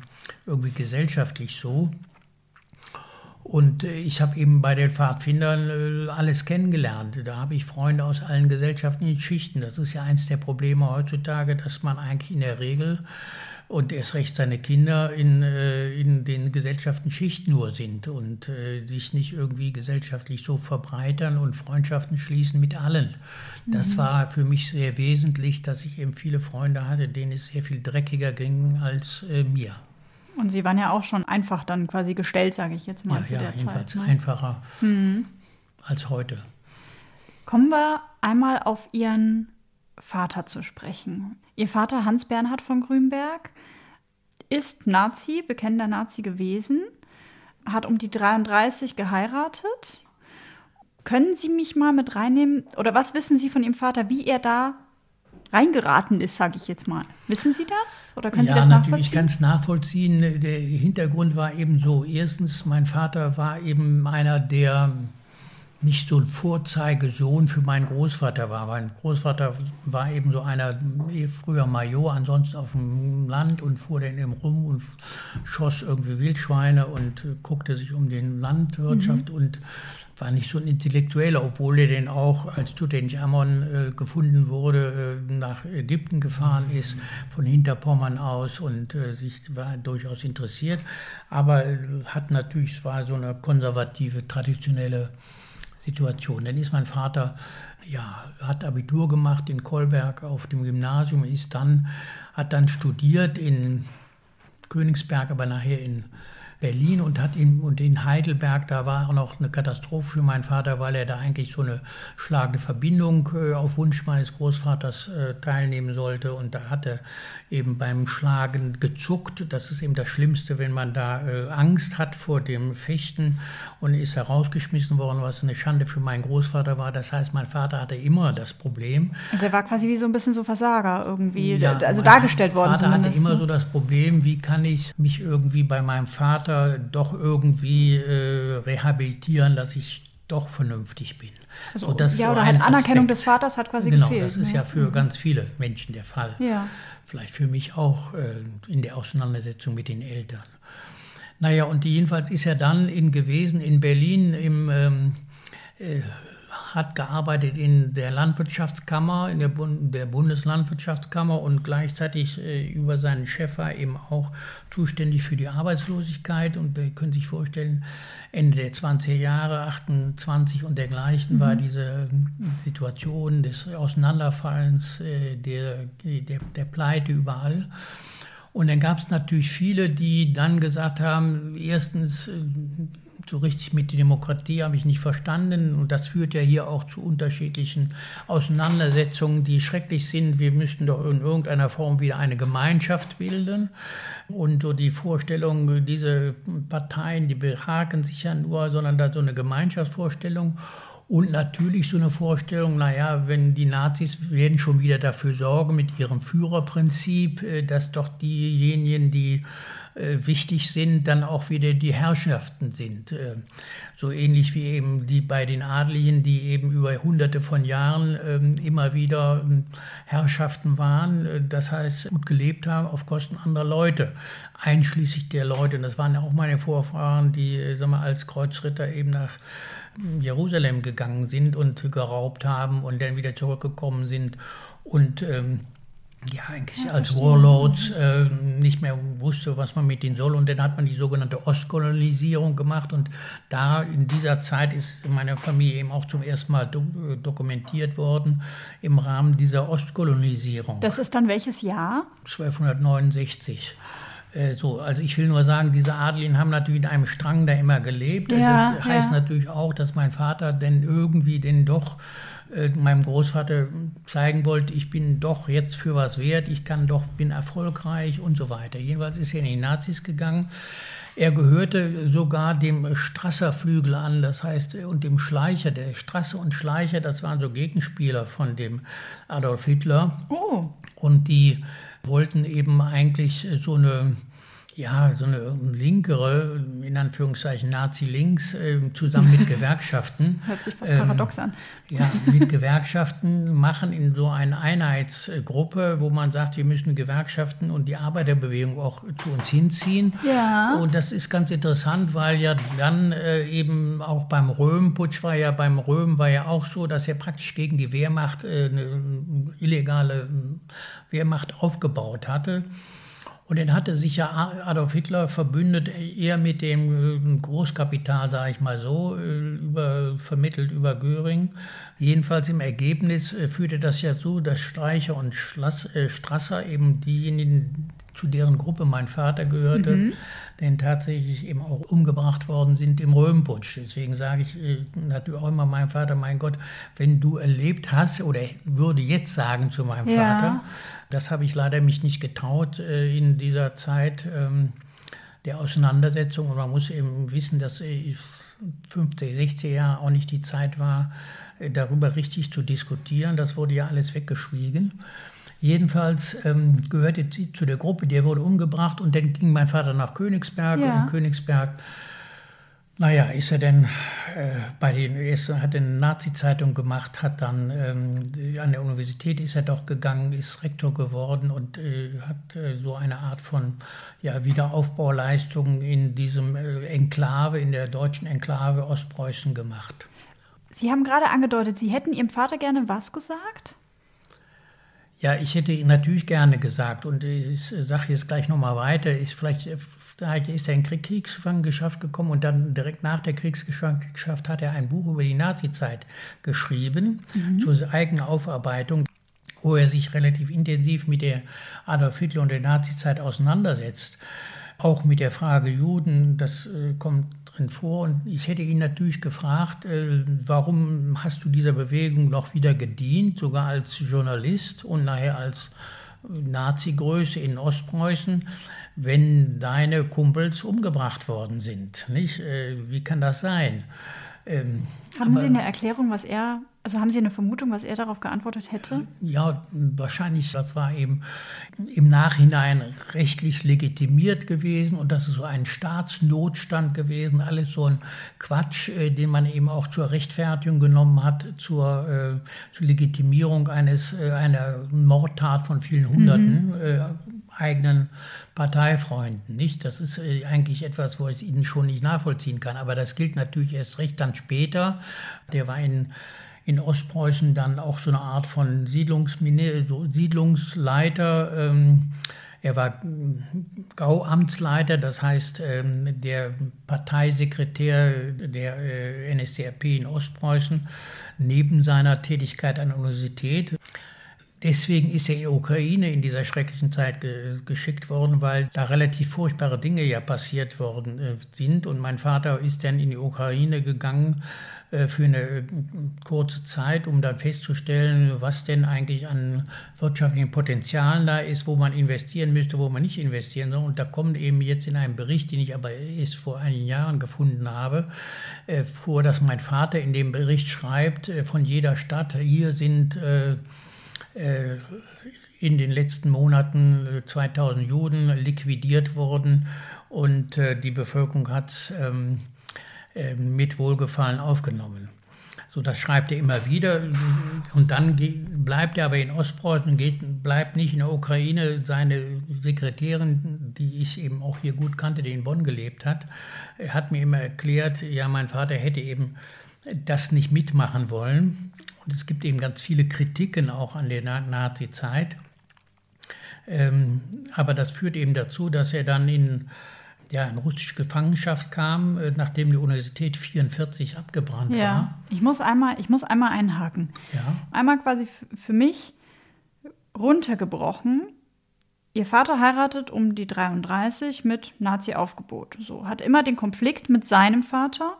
irgendwie gesellschaftlich so. Und äh, ich habe eben bei den Pfadfindern äh, alles kennengelernt. Da habe ich Freunde aus allen gesellschaftlichen Schichten. Das ist ja eins der Probleme heutzutage, dass man eigentlich in der Regel und erst recht seine Kinder in, äh, in den Gesellschaften Schicht nur sind und sich nicht irgendwie gesellschaftlich so verbreitern und Freundschaften schließen mit allen. Das mhm. war für mich sehr wesentlich, dass ich eben viele Freunde hatte, denen es sehr viel dreckiger ging als mir. Und Sie waren ja auch schon einfach dann quasi gestellt, sage ich jetzt mal ja, zu ja, der jedenfalls Zeit. Ne? einfacher mhm. als heute. Kommen wir einmal auf Ihren Vater zu sprechen. Ihr Vater Hans Bernhard von Grünberg ist Nazi, bekennender Nazi gewesen, hat um die 33 geheiratet. Können Sie mich mal mit reinnehmen? Oder was wissen Sie von Ihrem Vater, wie er da reingeraten ist, sage ich jetzt mal. Wissen Sie das? Oder können ja, Sie das nachvollziehen? Ich kann es nachvollziehen. Der Hintergrund war eben so. Erstens, mein Vater war eben einer, der nicht so ein Vorzeigesohn für meinen Großvater war. Mein Großvater war eben so einer, früher Major, ansonsten auf dem Land und fuhr dann eben rum und schoss irgendwie Wildschweine und guckte sich um den Landwirtschaft mhm. und war nicht so ein Intellektueller, obwohl er denn auch, als Tutanchamun äh, gefunden wurde, äh, nach Ägypten gefahren ist, von Hinterpommern aus und äh, sich war durchaus interessiert. Aber hat natürlich, es war so eine konservative, traditionelle Situation. Dann ist mein Vater, ja, hat Abitur gemacht in Kolberg auf dem Gymnasium, ist dann, hat dann studiert in Königsberg, aber nachher in Berlin und hat in, und in Heidelberg, da war auch noch eine Katastrophe für meinen Vater, weil er da eigentlich so eine schlagende Verbindung äh, auf Wunsch meines Großvaters äh, teilnehmen sollte. Und da hat er eben beim Schlagen gezuckt. Das ist eben das Schlimmste, wenn man da äh, Angst hat vor dem Fechten und ist herausgeschmissen worden, was eine Schande für meinen Großvater war. Das heißt, mein Vater hatte immer das Problem. Also er war quasi wie so ein bisschen so Versager irgendwie, ja, also dargestellt worden. Mein Vater hatte immer ne? so das Problem, wie kann ich mich irgendwie bei meinem Vater Vater doch irgendwie äh, rehabilitieren, dass ich doch vernünftig bin. Also, so, ja, oder halt Anerkennung Aspekt. des Vaters hat quasi genau, gefehlt. Genau, das ist ne? ja für mhm. ganz viele Menschen der Fall. Ja. Vielleicht für mich auch äh, in der Auseinandersetzung mit den Eltern. Naja, und jedenfalls ist er dann in, gewesen in Berlin im ähm, äh, hat gearbeitet in der Landwirtschaftskammer, in der, Bund der Bundeslandwirtschaftskammer und gleichzeitig äh, über seinen Chef war eben auch zuständig für die Arbeitslosigkeit. Und ihr könnt sich vorstellen, Ende der 20er Jahre, 28 und dergleichen, mhm. war diese Situation des Auseinanderfallens, äh, der, der, der Pleite überall. Und dann gab es natürlich viele, die dann gesagt haben, erstens, äh, so richtig mit der Demokratie habe ich nicht verstanden. Und das führt ja hier auch zu unterschiedlichen Auseinandersetzungen, die schrecklich sind. Wir müssten doch in irgendeiner Form wieder eine Gemeinschaft bilden. Und so die Vorstellung, diese Parteien, die behaken sich ja nur, sondern da so eine Gemeinschaftsvorstellung. Und natürlich so eine Vorstellung, naja, wenn die Nazis werden schon wieder dafür sorgen mit ihrem Führerprinzip, äh, dass doch diejenigen, die wichtig sind, dann auch wieder die Herrschaften sind. Äh, so ähnlich wie eben die bei den Adligen, die eben über hunderte von Jahren ähm, immer wieder ähm, Herrschaften waren, äh, das heißt gut gelebt haben auf Kosten anderer Leute, einschließlich der Leute, und das waren ja auch meine Vorfahren, die sag mal, als Kreuzritter eben nach Jerusalem gegangen sind und geraubt haben und dann wieder zurückgekommen sind und ähm, ja, eigentlich ja, als Warlords äh, nicht mehr wusste, was man mit denen soll. Und dann hat man die sogenannte Ostkolonisierung gemacht. Und da in dieser Zeit ist meine Familie eben auch zum ersten Mal do äh, dokumentiert worden im Rahmen dieser Ostkolonisierung. Das ist dann welches Jahr? 1269. Äh, so, also ich will nur sagen, diese Adligen haben natürlich in einem Strang da immer gelebt. Ja, das heißt ja. natürlich auch, dass mein Vater denn irgendwie denn doch äh, meinem Großvater zeigen wollte, ich bin doch jetzt für was wert, ich kann doch, bin erfolgreich und so weiter. Jedenfalls ist er in die Nazis gegangen. Er gehörte sogar dem Strasser-Flügel an, das heißt, und dem Schleicher. Der Strasser und Schleicher, das waren so Gegenspieler von dem Adolf Hitler. Oh. Und die wollten eben eigentlich so eine ja, so eine linkere, in Anführungszeichen Nazi-Links, äh, zusammen mit Gewerkschaften. hört sich fast paradox an. Ähm, ja, mit Gewerkschaften machen in so eine Einheitsgruppe, wo man sagt, wir müssen Gewerkschaften und die Arbeiterbewegung auch zu uns hinziehen. Ja. Und das ist ganz interessant, weil ja dann äh, eben auch beim Röhm-Putsch war ja, beim Röhm war ja auch so, dass er praktisch gegen die Wehrmacht äh, eine illegale Wehrmacht aufgebaut hatte. Und dann hatte sich ja Adolf Hitler verbündet, eher mit dem äh, Großkapital, sage ich mal so, äh, über, vermittelt über Göring. Jedenfalls im Ergebnis äh, führte das ja so, dass Streicher und Schlass, äh, Strasser eben diejenigen, zu deren Gruppe mein Vater gehörte, mhm. denn tatsächlich eben auch umgebracht worden sind im Röhmputsch. Deswegen sage ich äh, natürlich auch immer meinem Vater, mein Gott, wenn du erlebt hast oder würde jetzt sagen zu meinem ja. Vater, das habe ich leider mich nicht getraut äh, in dieser Zeit ähm, der Auseinandersetzung. Und man muss eben wissen, dass 50, 60 Jahre auch nicht die Zeit war, darüber richtig zu diskutieren. Das wurde ja alles weggeschwiegen. Jedenfalls ähm, gehörte sie zu der Gruppe, der wurde umgebracht und dann ging mein Vater nach Königsberg ja. und in Königsberg naja, ist er denn äh, bei den, er hat eine Nazi-Zeitung gemacht, hat dann ähm, an der Universität ist er doch gegangen, ist Rektor geworden und äh, hat äh, so eine Art von ja, Wiederaufbauleistung in diesem äh, Enklave, in der deutschen Enklave Ostpreußen gemacht. Sie haben gerade angedeutet, Sie hätten Ihrem Vater gerne was gesagt? Ja, ich hätte ihn natürlich gerne gesagt und ich sage jetzt gleich nochmal weiter. Ist vielleicht ist er in Kriegsgefangenschaft gekommen und dann direkt nach der Kriegsgefangenschaft hat er ein Buch über die Nazizeit geschrieben, mhm. zur eigenen Aufarbeitung wo er sich relativ intensiv mit der Adolf Hitler und der Nazizeit auseinandersetzt. Auch mit der Frage Juden, das äh, kommt drin vor. Und ich hätte ihn natürlich gefragt, äh, warum hast du dieser Bewegung noch wieder gedient, sogar als Journalist und nachher als Nazi-Größe in Ostpreußen wenn deine Kumpels umgebracht worden sind. Nicht? Äh, wie kann das sein? Ähm, haben aber, Sie eine Erklärung, was er, also haben Sie eine Vermutung, was er darauf geantwortet hätte? Ja, wahrscheinlich, das war eben im Nachhinein rechtlich legitimiert gewesen und das ist so ein Staatsnotstand gewesen, alles so ein Quatsch, äh, den man eben auch zur Rechtfertigung genommen hat, zur, äh, zur Legitimierung eines, äh, einer Mordtat von vielen Hunderten. Mhm. Äh, eigenen Parteifreunden. Nicht? Das ist äh, eigentlich etwas, wo ich Ihnen schon nicht nachvollziehen kann. Aber das gilt natürlich erst recht dann später. Der war in, in Ostpreußen dann auch so eine Art von Siedlungsleiter. Ähm, er war Gauamtsleiter, das heißt ähm, der Parteisekretär der äh, NSDAP in Ostpreußen, neben seiner Tätigkeit an der Universität. Deswegen ist er in die Ukraine in dieser schrecklichen Zeit ge geschickt worden, weil da relativ furchtbare Dinge ja passiert worden äh, sind. Und mein Vater ist dann in die Ukraine gegangen äh, für eine äh, kurze Zeit, um dann festzustellen, was denn eigentlich an wirtschaftlichen Potenzialen da ist, wo man investieren müsste, wo man nicht investieren soll. Und da kommt eben jetzt in einem Bericht, den ich aber erst vor einigen Jahren gefunden habe, äh, vor, dass mein Vater in dem Bericht schreibt, äh, von jeder Stadt, hier sind äh, in den letzten Monaten 2000 äh, Juden liquidiert wurden und äh, die Bevölkerung hat es ähm, mit Wohlgefallen aufgenommen. So, das schreibt er immer wieder. Und dann bleibt er aber in Ostpreußen, geht, bleibt nicht in der Ukraine. Seine Sekretärin, die ich eben auch hier gut kannte, die in Bonn gelebt hat, hat mir immer erklärt, ja, mein Vater hätte eben das nicht mitmachen wollen. Und es gibt eben ganz viele Kritiken auch an der Nazi-Zeit. Ähm, aber das führt eben dazu, dass er dann in, ja, in russische Gefangenschaft kam, äh, nachdem die Universität 44 abgebrannt ja, war. Ich muss einmal, ich muss einmal einhaken. Ja. Einmal quasi für mich runtergebrochen. Ihr Vater heiratet um die 33 mit Nazi-Aufgebot. So hat immer den Konflikt mit seinem Vater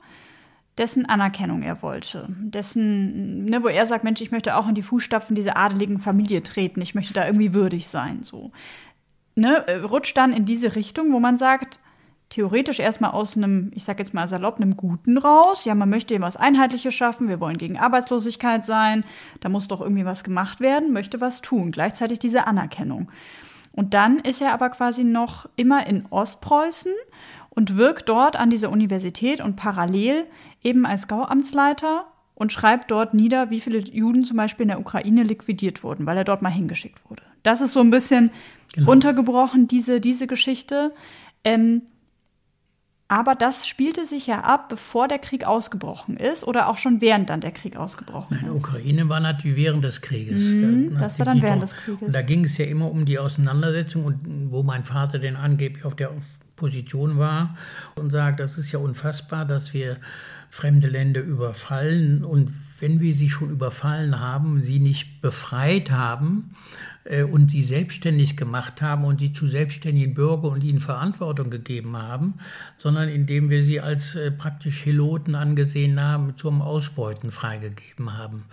dessen Anerkennung er wollte, dessen, ne, wo er sagt, Mensch, ich möchte auch in die Fußstapfen dieser adeligen Familie treten, ich möchte da irgendwie würdig sein, so. Ne, rutscht dann in diese Richtung, wo man sagt, theoretisch erstmal aus einem, ich sag jetzt mal salopp, einem Guten raus. Ja, man möchte eben was Einheitliches schaffen, wir wollen gegen Arbeitslosigkeit sein, da muss doch irgendwie was gemacht werden, möchte was tun. Gleichzeitig diese Anerkennung. Und dann ist er aber quasi noch immer in Ostpreußen und wirkt dort an dieser Universität und parallel eben als Gauamtsleiter und schreibt dort nieder, wie viele Juden zum Beispiel in der Ukraine liquidiert wurden, weil er dort mal hingeschickt wurde. Das ist so ein bisschen genau. runtergebrochen, diese, diese Geschichte. Ähm, aber das spielte sich ja ab, bevor der Krieg ausgebrochen ist oder auch schon während dann der Krieg ausgebrochen Nein, ist. Ukraine war natürlich während des Krieges. Mhm, da, das war dann während des Krieges. Und da ging es ja immer um die Auseinandersetzung und wo mein Vater denn angeblich auf der Position war und sagt, das ist ja unfassbar, dass wir fremde Länder überfallen. Und wenn wir sie schon überfallen haben, sie nicht befreit haben und sie selbstständig gemacht haben und sie zu selbstständigen Bürger und ihnen Verantwortung gegeben haben, sondern indem wir sie als äh, praktisch Heloten angesehen haben, zum Ausbeuten freigegeben haben.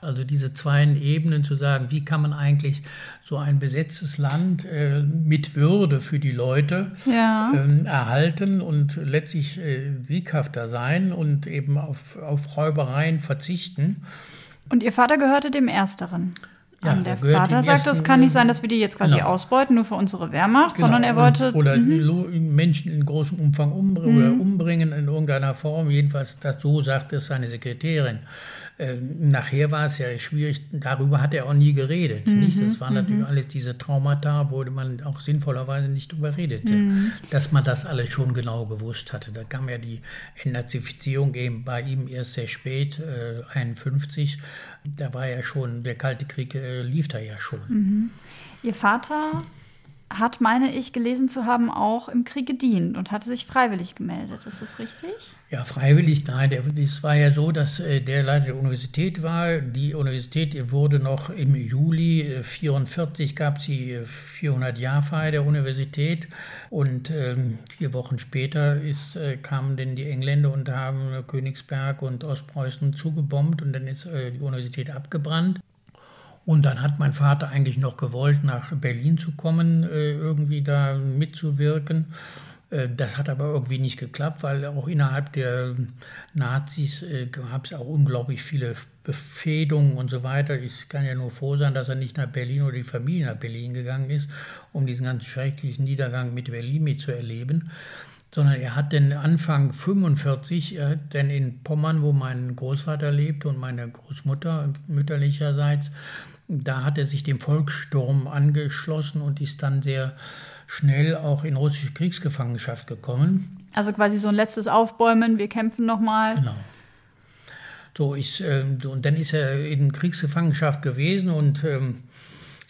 Also diese zwei Ebenen zu sagen, wie kann man eigentlich so ein besetztes Land äh, mit Würde für die Leute ja. ähm, erhalten und letztlich äh, sieghafter sein und eben auf, auf Räubereien verzichten. Und Ihr Vater gehörte dem Ersteren? Ja, der Vater sagt, es kann nicht sein, dass wir die jetzt quasi genau. ausbeuten, nur für unsere Wehrmacht, genau. sondern er wollte. Und, oder mhm. Menschen in großem Umfang umbringen, mhm. umbringen in irgendeiner Form. Jedenfalls, das so sagt es seine Sekretärin. Ähm, nachher war es ja schwierig, darüber hat er auch nie geredet. Mhm, nicht? Das waren natürlich mhm. alles diese Traumata, wo man auch sinnvollerweise nicht drüber redete. Mhm. Dass man das alles schon genau gewusst hatte. Da kam ja die Entnazifizierung eben bei ihm erst sehr spät, äh, 51. Da war ja schon, der Kalte Krieg äh, lief da ja schon. Mhm. Ihr Vater hat, meine ich, gelesen zu haben, auch im Krieg gedient und hatte sich freiwillig gemeldet. Ist das richtig? Ja, freiwillig, nein. Es war ja so, dass äh, der Leiter der Universität war. Die Universität wurde noch im Juli 1944, äh, gab sie 400-Jahr-Feier der Universität. Und ähm, vier Wochen später ist, äh, kamen denn die Engländer und haben Königsberg und Ostpreußen zugebombt und dann ist die Universität abgebrannt. Und dann hat mein Vater eigentlich noch gewollt, nach Berlin zu kommen, äh, irgendwie da mitzuwirken. Äh, das hat aber irgendwie nicht geklappt, weil auch innerhalb der Nazis äh, gab es auch unglaublich viele Befehdungen und so weiter. Ich kann ja nur froh sein, dass er nicht nach Berlin oder die Familie nach Berlin gegangen ist, um diesen ganz schrecklichen Niedergang mit Berlin mitzuerleben sondern er hat den Anfang 45, er hat dann in Pommern, wo mein Großvater lebt und meine Großmutter mütterlicherseits, da hat er sich dem Volkssturm angeschlossen und ist dann sehr schnell auch in russische Kriegsgefangenschaft gekommen. Also quasi so ein letztes Aufbäumen, wir kämpfen nochmal. Genau. So, ich, äh, und dann ist er in Kriegsgefangenschaft gewesen und ähm,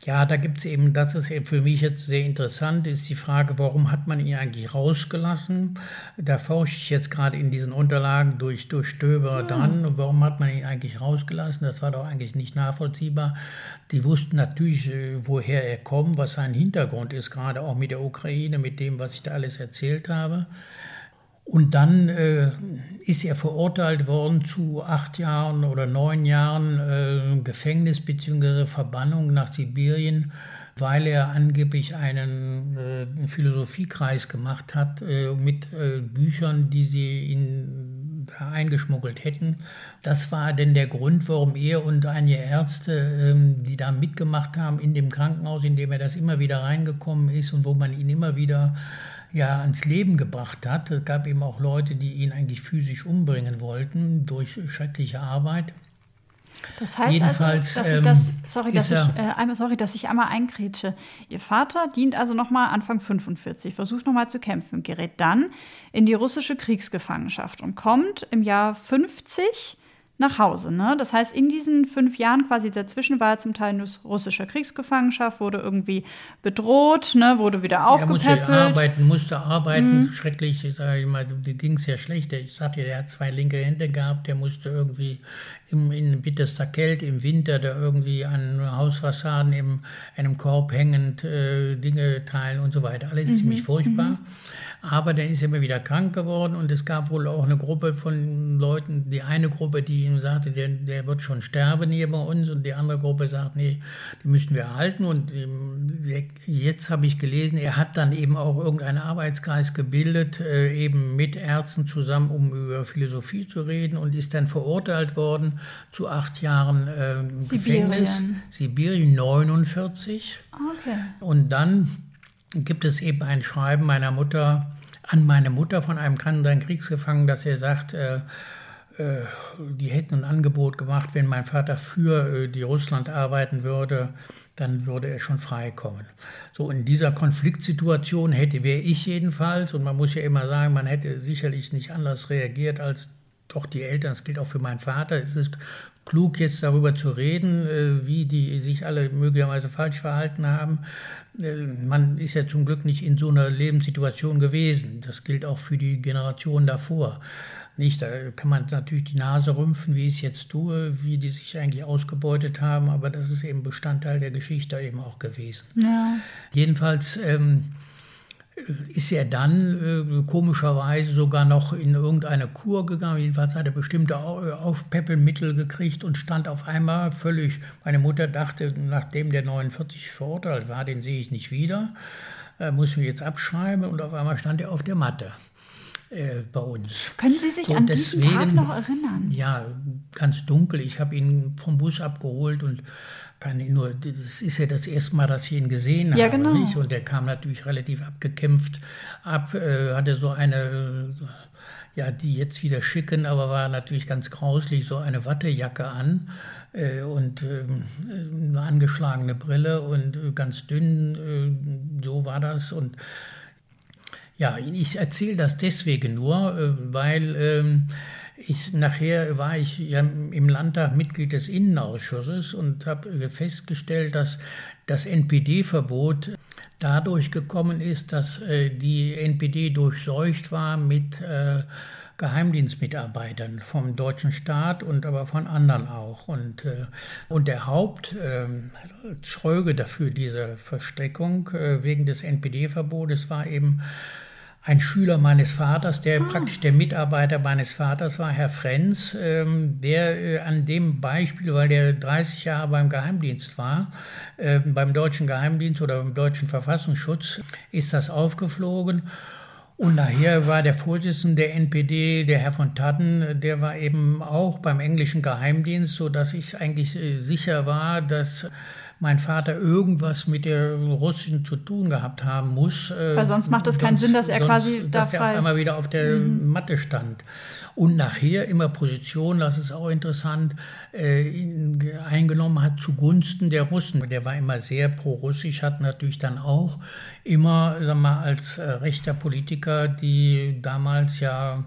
ja, da gibt es eben, das ist für mich jetzt sehr interessant, ist die Frage, warum hat man ihn eigentlich rausgelassen? Da forsche ich jetzt gerade in diesen Unterlagen durch, durch Stöber mhm. dran. Warum hat man ihn eigentlich rausgelassen? Das war doch eigentlich nicht nachvollziehbar. Die wussten natürlich, äh, woher er kommt, was sein Hintergrund ist, gerade auch mit der Ukraine, mit dem, was ich da alles erzählt habe. Und dann äh, ist er verurteilt worden zu acht Jahren oder neun Jahren äh, Gefängnis bzw. Verbannung nach Sibirien, weil er angeblich einen äh, Philosophiekreis gemacht hat äh, mit äh, Büchern, die sie ihn eingeschmuggelt hätten. Das war denn der Grund, warum er und einige Ärzte, ähm, die da mitgemacht haben in dem Krankenhaus, in dem er das immer wieder reingekommen ist und wo man ihn immer wieder ja ans Leben gebracht hat. Es gab eben auch Leute, die ihn eigentlich physisch umbringen wollten durch schreckliche Arbeit. Das heißt Jedenfalls, also, dass ich das, ähm, sorry, dass ich, äh, einmal, sorry, dass ich einmal eingrätsche. Ihr Vater dient also nochmal Anfang 45, versucht nochmal zu kämpfen, gerät dann in die russische Kriegsgefangenschaft und kommt im Jahr 50 nach Hause. Ne? Das heißt, in diesen fünf Jahren quasi dazwischen war er zum Teil nur russischer Kriegsgefangenschaft, wurde irgendwie bedroht, ne? wurde wieder aufgepäppelt. Er musste arbeiten, musste arbeiten, mhm. schrecklich, ich sage mal, die ging es ja schlecht. Ich sagte, er hat zwei linke Hände gehabt, der musste irgendwie im, in bitterster Kälte im Winter da irgendwie an Hausfassaden in einem Korb hängend äh, Dinge teilen und so weiter. Alles mhm. ziemlich furchtbar. Mhm. Aber dann ist er immer wieder krank geworden und es gab wohl auch eine Gruppe von Leuten, die eine Gruppe, die ihm sagte, der, der wird schon sterben hier bei uns und die andere Gruppe sagt, nee, die müssten wir erhalten. Und ähm, jetzt habe ich gelesen, er hat dann eben auch irgendeinen Arbeitskreis gebildet, äh, eben mit Ärzten zusammen, um über Philosophie zu reden und ist dann verurteilt worden zu acht Jahren äh, Gefängnis. Sibirien 49. Okay. Und dann gibt es eben ein Schreiben meiner Mutter an meine Mutter von einem anderen Kriegsgefangenen, dass er sagt, äh, äh, die hätten ein Angebot gemacht, wenn mein Vater für äh, die Russland arbeiten würde, dann würde er schon freikommen. So in dieser Konfliktsituation hätte, wäre ich jedenfalls, und man muss ja immer sagen, man hätte sicherlich nicht anders reagiert als doch die Eltern, das gilt auch für meinen Vater, es ist klug, jetzt darüber zu reden, äh, wie die sich alle möglicherweise falsch verhalten haben. Äh, man ist ja zum Glück nicht in so einer Lebenssituation gewesen. Das gilt auch für die Generation davor. Nicht, da kann man natürlich die Nase rümpfen, wie ich es jetzt tue, wie die sich eigentlich ausgebeutet haben, aber das ist eben Bestandteil der Geschichte eben auch gewesen. Ja. Jedenfalls ähm, ist er dann äh, komischerweise sogar noch in irgendeine Kur gegangen. Jedenfalls hat er bestimmte Aufpäppelmittel gekriegt und stand auf einmal völlig. Meine Mutter dachte, nachdem der 49 verurteilt war, den sehe ich nicht wieder, äh, muss mich jetzt abschreiben. Und auf einmal stand er auf der Matte. Äh, bei uns. Können Sie sich so, an deswegen, diesen Tag noch erinnern? Ja, ganz dunkel. Ich habe ihn vom Bus abgeholt und kann ich nur, das ist ja das erste Mal, dass ich ihn gesehen ja, habe. Genau. Nicht? Und der kam natürlich relativ abgekämpft ab, äh, hatte so eine, ja, die jetzt wieder schicken, aber war natürlich ganz grauslich, so eine Wattejacke an äh, und äh, eine angeschlagene Brille und äh, ganz dünn, äh, so war das. Und ja, ich erzähle das deswegen nur, äh, weil ähm, ich, nachher war ich ja im Landtag Mitglied des Innenausschusses und habe festgestellt, dass das NPD-Verbot dadurch gekommen ist, dass äh, die NPD durchseucht war mit äh, Geheimdienstmitarbeitern vom deutschen Staat und aber von anderen auch. Und, äh, und der Hauptzeuge ähm, dafür, diese Versteckung äh, wegen des NPD-Verbotes, war eben ein Schüler meines Vaters, der ah. praktisch der Mitarbeiter meines Vaters war, Herr Frenz, ähm, der äh, an dem Beispiel, weil der 30 Jahre beim Geheimdienst war, äh, beim deutschen Geheimdienst oder beim deutschen Verfassungsschutz, ist das aufgeflogen. Und nachher war der Vorsitzende der NPD, der Herr von Tatten, der war eben auch beim englischen Geheimdienst, sodass ich eigentlich äh, sicher war, dass mein Vater irgendwas mit der Russischen zu tun gehabt haben muss. Äh, Weil sonst macht es keinen Sinn, dass er sonst, quasi dass er auf einmal wieder auf der mhm. Matte stand. Und nachher immer Position, das ist auch interessant, äh, eingenommen hat zugunsten der Russen. Der war immer sehr pro-russisch, hat natürlich dann auch immer, sag mal, als äh, rechter Politiker, die damals ja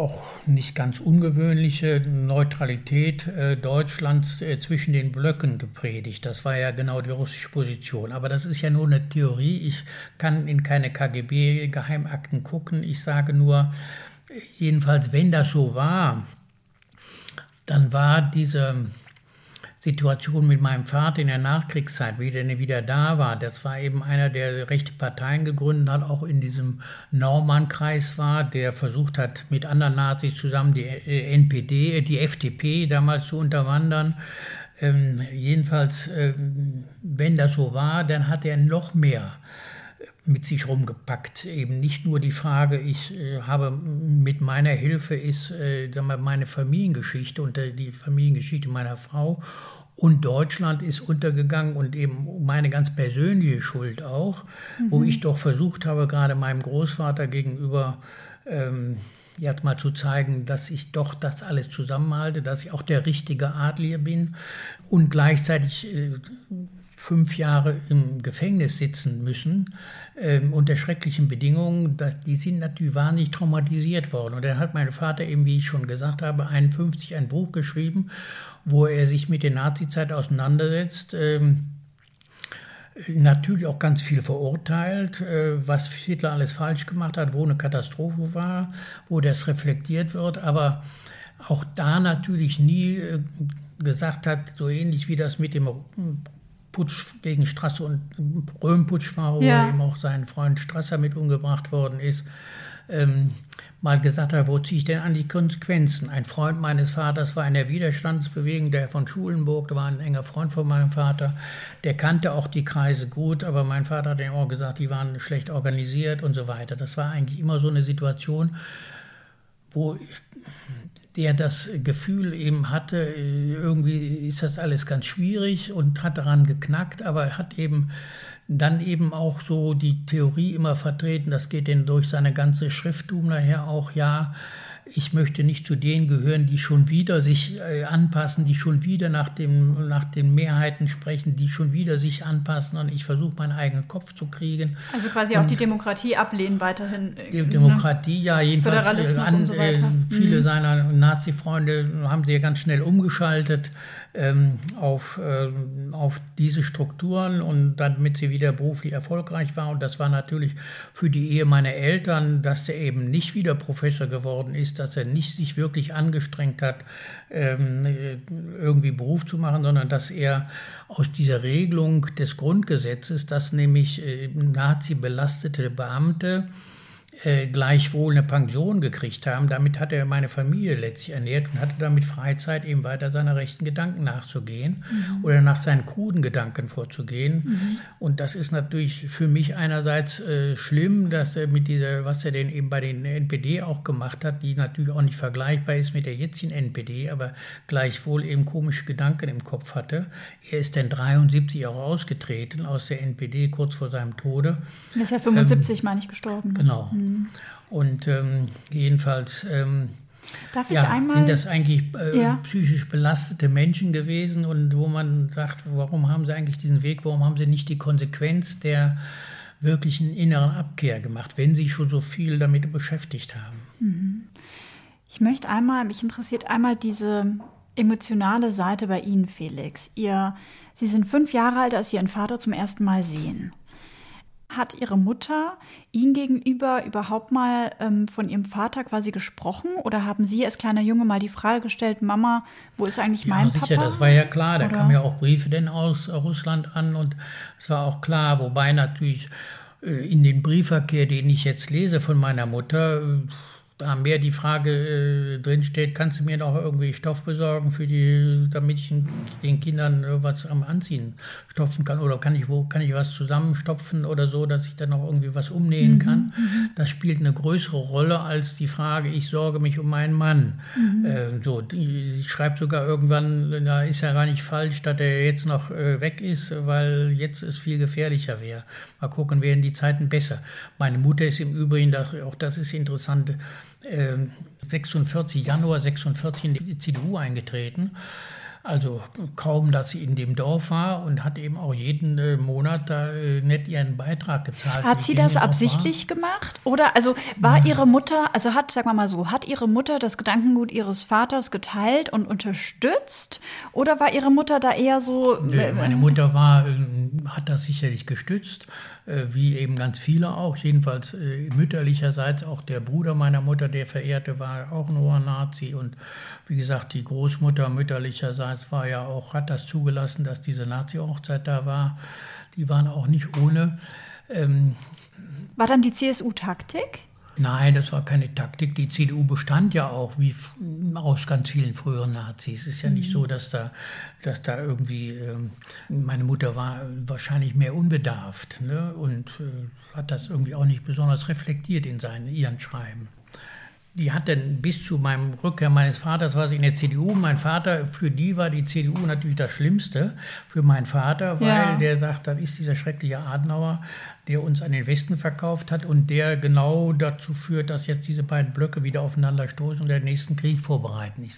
auch nicht ganz ungewöhnliche Neutralität äh, Deutschlands äh, zwischen den Blöcken gepredigt. Das war ja genau die russische Position. Aber das ist ja nur eine Theorie. Ich kann in keine KGB-Geheimakten gucken. Ich sage nur, jedenfalls, wenn das so war, dann war diese Situation mit meinem Vater in der Nachkriegszeit, wie der wieder da war, das war eben einer, der rechte Parteien gegründet hat, auch in diesem Naumann-Kreis war, der versucht hat, mit anderen Nazis zusammen die äh, NPD, äh, die FDP damals zu unterwandern. Ähm, jedenfalls, ähm, wenn das so war, dann hat er noch mehr mit sich rumgepackt. Eben nicht nur die Frage, ich äh, habe mit meiner Hilfe ist äh, meine Familiengeschichte und äh, die Familiengeschichte meiner Frau und Deutschland ist untergegangen und eben meine ganz persönliche Schuld auch, mhm. wo ich doch versucht habe, gerade meinem Großvater gegenüber ähm, jetzt mal zu zeigen, dass ich doch das alles zusammenhalte, dass ich auch der richtige Adlier bin und gleichzeitig äh, fünf Jahre im Gefängnis sitzen müssen ähm, unter schrecklichen Bedingungen, das, die sind natürlich wahnsinnig traumatisiert worden. Und dann hat mein Vater eben, wie ich schon gesagt habe, 51 ein Buch geschrieben, wo er sich mit der Nazizeit auseinandersetzt. Ähm, natürlich auch ganz viel verurteilt, äh, was Hitler alles falsch gemacht hat, wo eine Katastrophe war, wo das reflektiert wird, aber auch da natürlich nie äh, gesagt hat, so ähnlich wie das mit dem Putsch gegen Strasser und Röhmputsch war, wo ja. eben auch sein Freund Strasser mit umgebracht worden ist, ähm, mal gesagt hat, wo ziehe ich denn an die Konsequenzen? Ein Freund meines Vaters war in der Widerstandsbewegung, der von Schulenburg, der war ein enger Freund von meinem Vater, der kannte auch die Kreise gut, aber mein Vater hat ihm auch gesagt, die waren schlecht organisiert und so weiter. Das war eigentlich immer so eine Situation, wo der das Gefühl eben hatte, irgendwie ist das alles ganz schwierig und hat daran geknackt, aber hat eben dann eben auch so die Theorie immer vertreten, das geht denn durch seine ganze Schrifttum nachher auch, ja, ich möchte nicht zu denen gehören, die schon wieder sich äh, anpassen, die schon wieder nach, dem, nach den Mehrheiten sprechen, die schon wieder sich anpassen und ich versuche meinen eigenen Kopf zu kriegen. Also quasi und auch die Demokratie ablehnen weiterhin. Äh, die ne? Demokratie, ja, jedenfalls. Äh, Föderalismus an, und so weiter. viele mhm. seiner Nazi-Freunde haben sie ja ganz schnell umgeschaltet ähm, auf, ähm, auf diese Strukturen und damit sie wieder beruflich erfolgreich war. Und das war natürlich für die Ehe meiner Eltern, dass er eben nicht wieder Professor geworden ist, dass er nicht sich wirklich angestrengt hat, ähm, irgendwie Beruf zu machen, sondern dass er aus dieser Regelung des Grundgesetzes, dass nämlich äh, Nazi-belastete Beamte äh, gleichwohl eine Pension gekriegt haben. Damit hat er meine Familie letztlich ernährt und hatte damit Freizeit, eben weiter seiner rechten Gedanken nachzugehen mhm. oder nach seinen kruden Gedanken vorzugehen. Mhm. Und das ist natürlich für mich einerseits äh, schlimm, dass er mit dieser, was er denn eben bei den NPD auch gemacht hat, die natürlich auch nicht vergleichbar ist mit der jetzigen NPD, aber gleichwohl eben komische Gedanken im Kopf hatte. Er ist dann 73 auch ausgetreten aus der NPD kurz vor seinem Tode. Er ist ja 75, ähm, meine ich, gestorben. Genau. Mhm. Und ähm, jedenfalls ähm, ja, einmal, sind das eigentlich äh, ja. psychisch belastete Menschen gewesen und wo man sagt, warum haben sie eigentlich diesen Weg, warum haben sie nicht die Konsequenz der wirklichen inneren Abkehr gemacht, wenn sie schon so viel damit beschäftigt haben. Mhm. Ich möchte einmal, mich interessiert einmal diese emotionale Seite bei Ihnen, Felix. Ihr, Sie sind fünf Jahre alt, als Sie Ihren Vater zum ersten Mal sehen. Hat Ihre Mutter Ihnen gegenüber überhaupt mal ähm, von Ihrem Vater quasi gesprochen? Oder haben Sie als kleiner Junge mal die Frage gestellt, Mama, wo ist eigentlich ja, mein sicher, Papa? das war ja klar. Da kamen ja auch Briefe denn aus Russland an und es war auch klar, wobei natürlich äh, in den Briefverkehr, den ich jetzt lese von meiner Mutter, äh, da mehr die Frage äh, drin steht, kannst du mir noch irgendwie Stoff besorgen für die, damit ich den Kindern was am Anziehen stopfen kann oder kann ich wo kann ich was zusammenstopfen oder so, dass ich dann noch irgendwie was umnähen mhm, kann. Mhm. Das spielt eine größere Rolle als die Frage, ich sorge mich um meinen Mann. Mhm. Äh, so, die, schreibt sogar irgendwann, da ist ja gar nicht falsch, dass er jetzt noch äh, weg ist, weil jetzt es viel gefährlicher wäre. Mal gucken, werden die Zeiten besser. Meine Mutter ist im Übrigen, auch das ist interessant, 46, ähm, Januar 46 in die CDU eingetreten. Also kaum, dass sie in dem Dorf war und hat eben auch jeden äh, Monat da äh, nett ihren Beitrag gezahlt. Hat sie das absichtlich gemacht? Oder also war ja. ihre Mutter, also hat, sagen wir mal so, hat ihre Mutter das Gedankengut ihres Vaters geteilt und unterstützt? Oder war ihre Mutter da eher so. Äh, meine Mutter war, äh, hat das sicherlich gestützt wie eben ganz viele auch, jedenfalls äh, mütterlicherseits auch der Bruder meiner Mutter, der Verehrte, war auch ein Nazi und wie gesagt, die Großmutter mütterlicherseits war ja auch, hat das zugelassen, dass diese Nazi-Hochzeit da war. Die waren auch nicht ohne. Ähm, war dann die CSU-Taktik? Nein, das war keine Taktik. Die CDU bestand ja auch wie aus ganz vielen früheren Nazis. Es ist ja nicht so, dass da, dass da irgendwie, ähm, meine Mutter war wahrscheinlich mehr unbedarft ne? und äh, hat das irgendwie auch nicht besonders reflektiert in seinen, ihren Schreiben die hat dann bis zu meinem Rückkehr meines Vaters war sie in der CDU. Mein Vater, für die war die CDU natürlich das Schlimmste für meinen Vater, weil ja. der sagt, das ist dieser schreckliche Adenauer, der uns an den Westen verkauft hat und der genau dazu führt, dass jetzt diese beiden Blöcke wieder aufeinander stoßen und den nächsten Krieg vorbereiten. Ich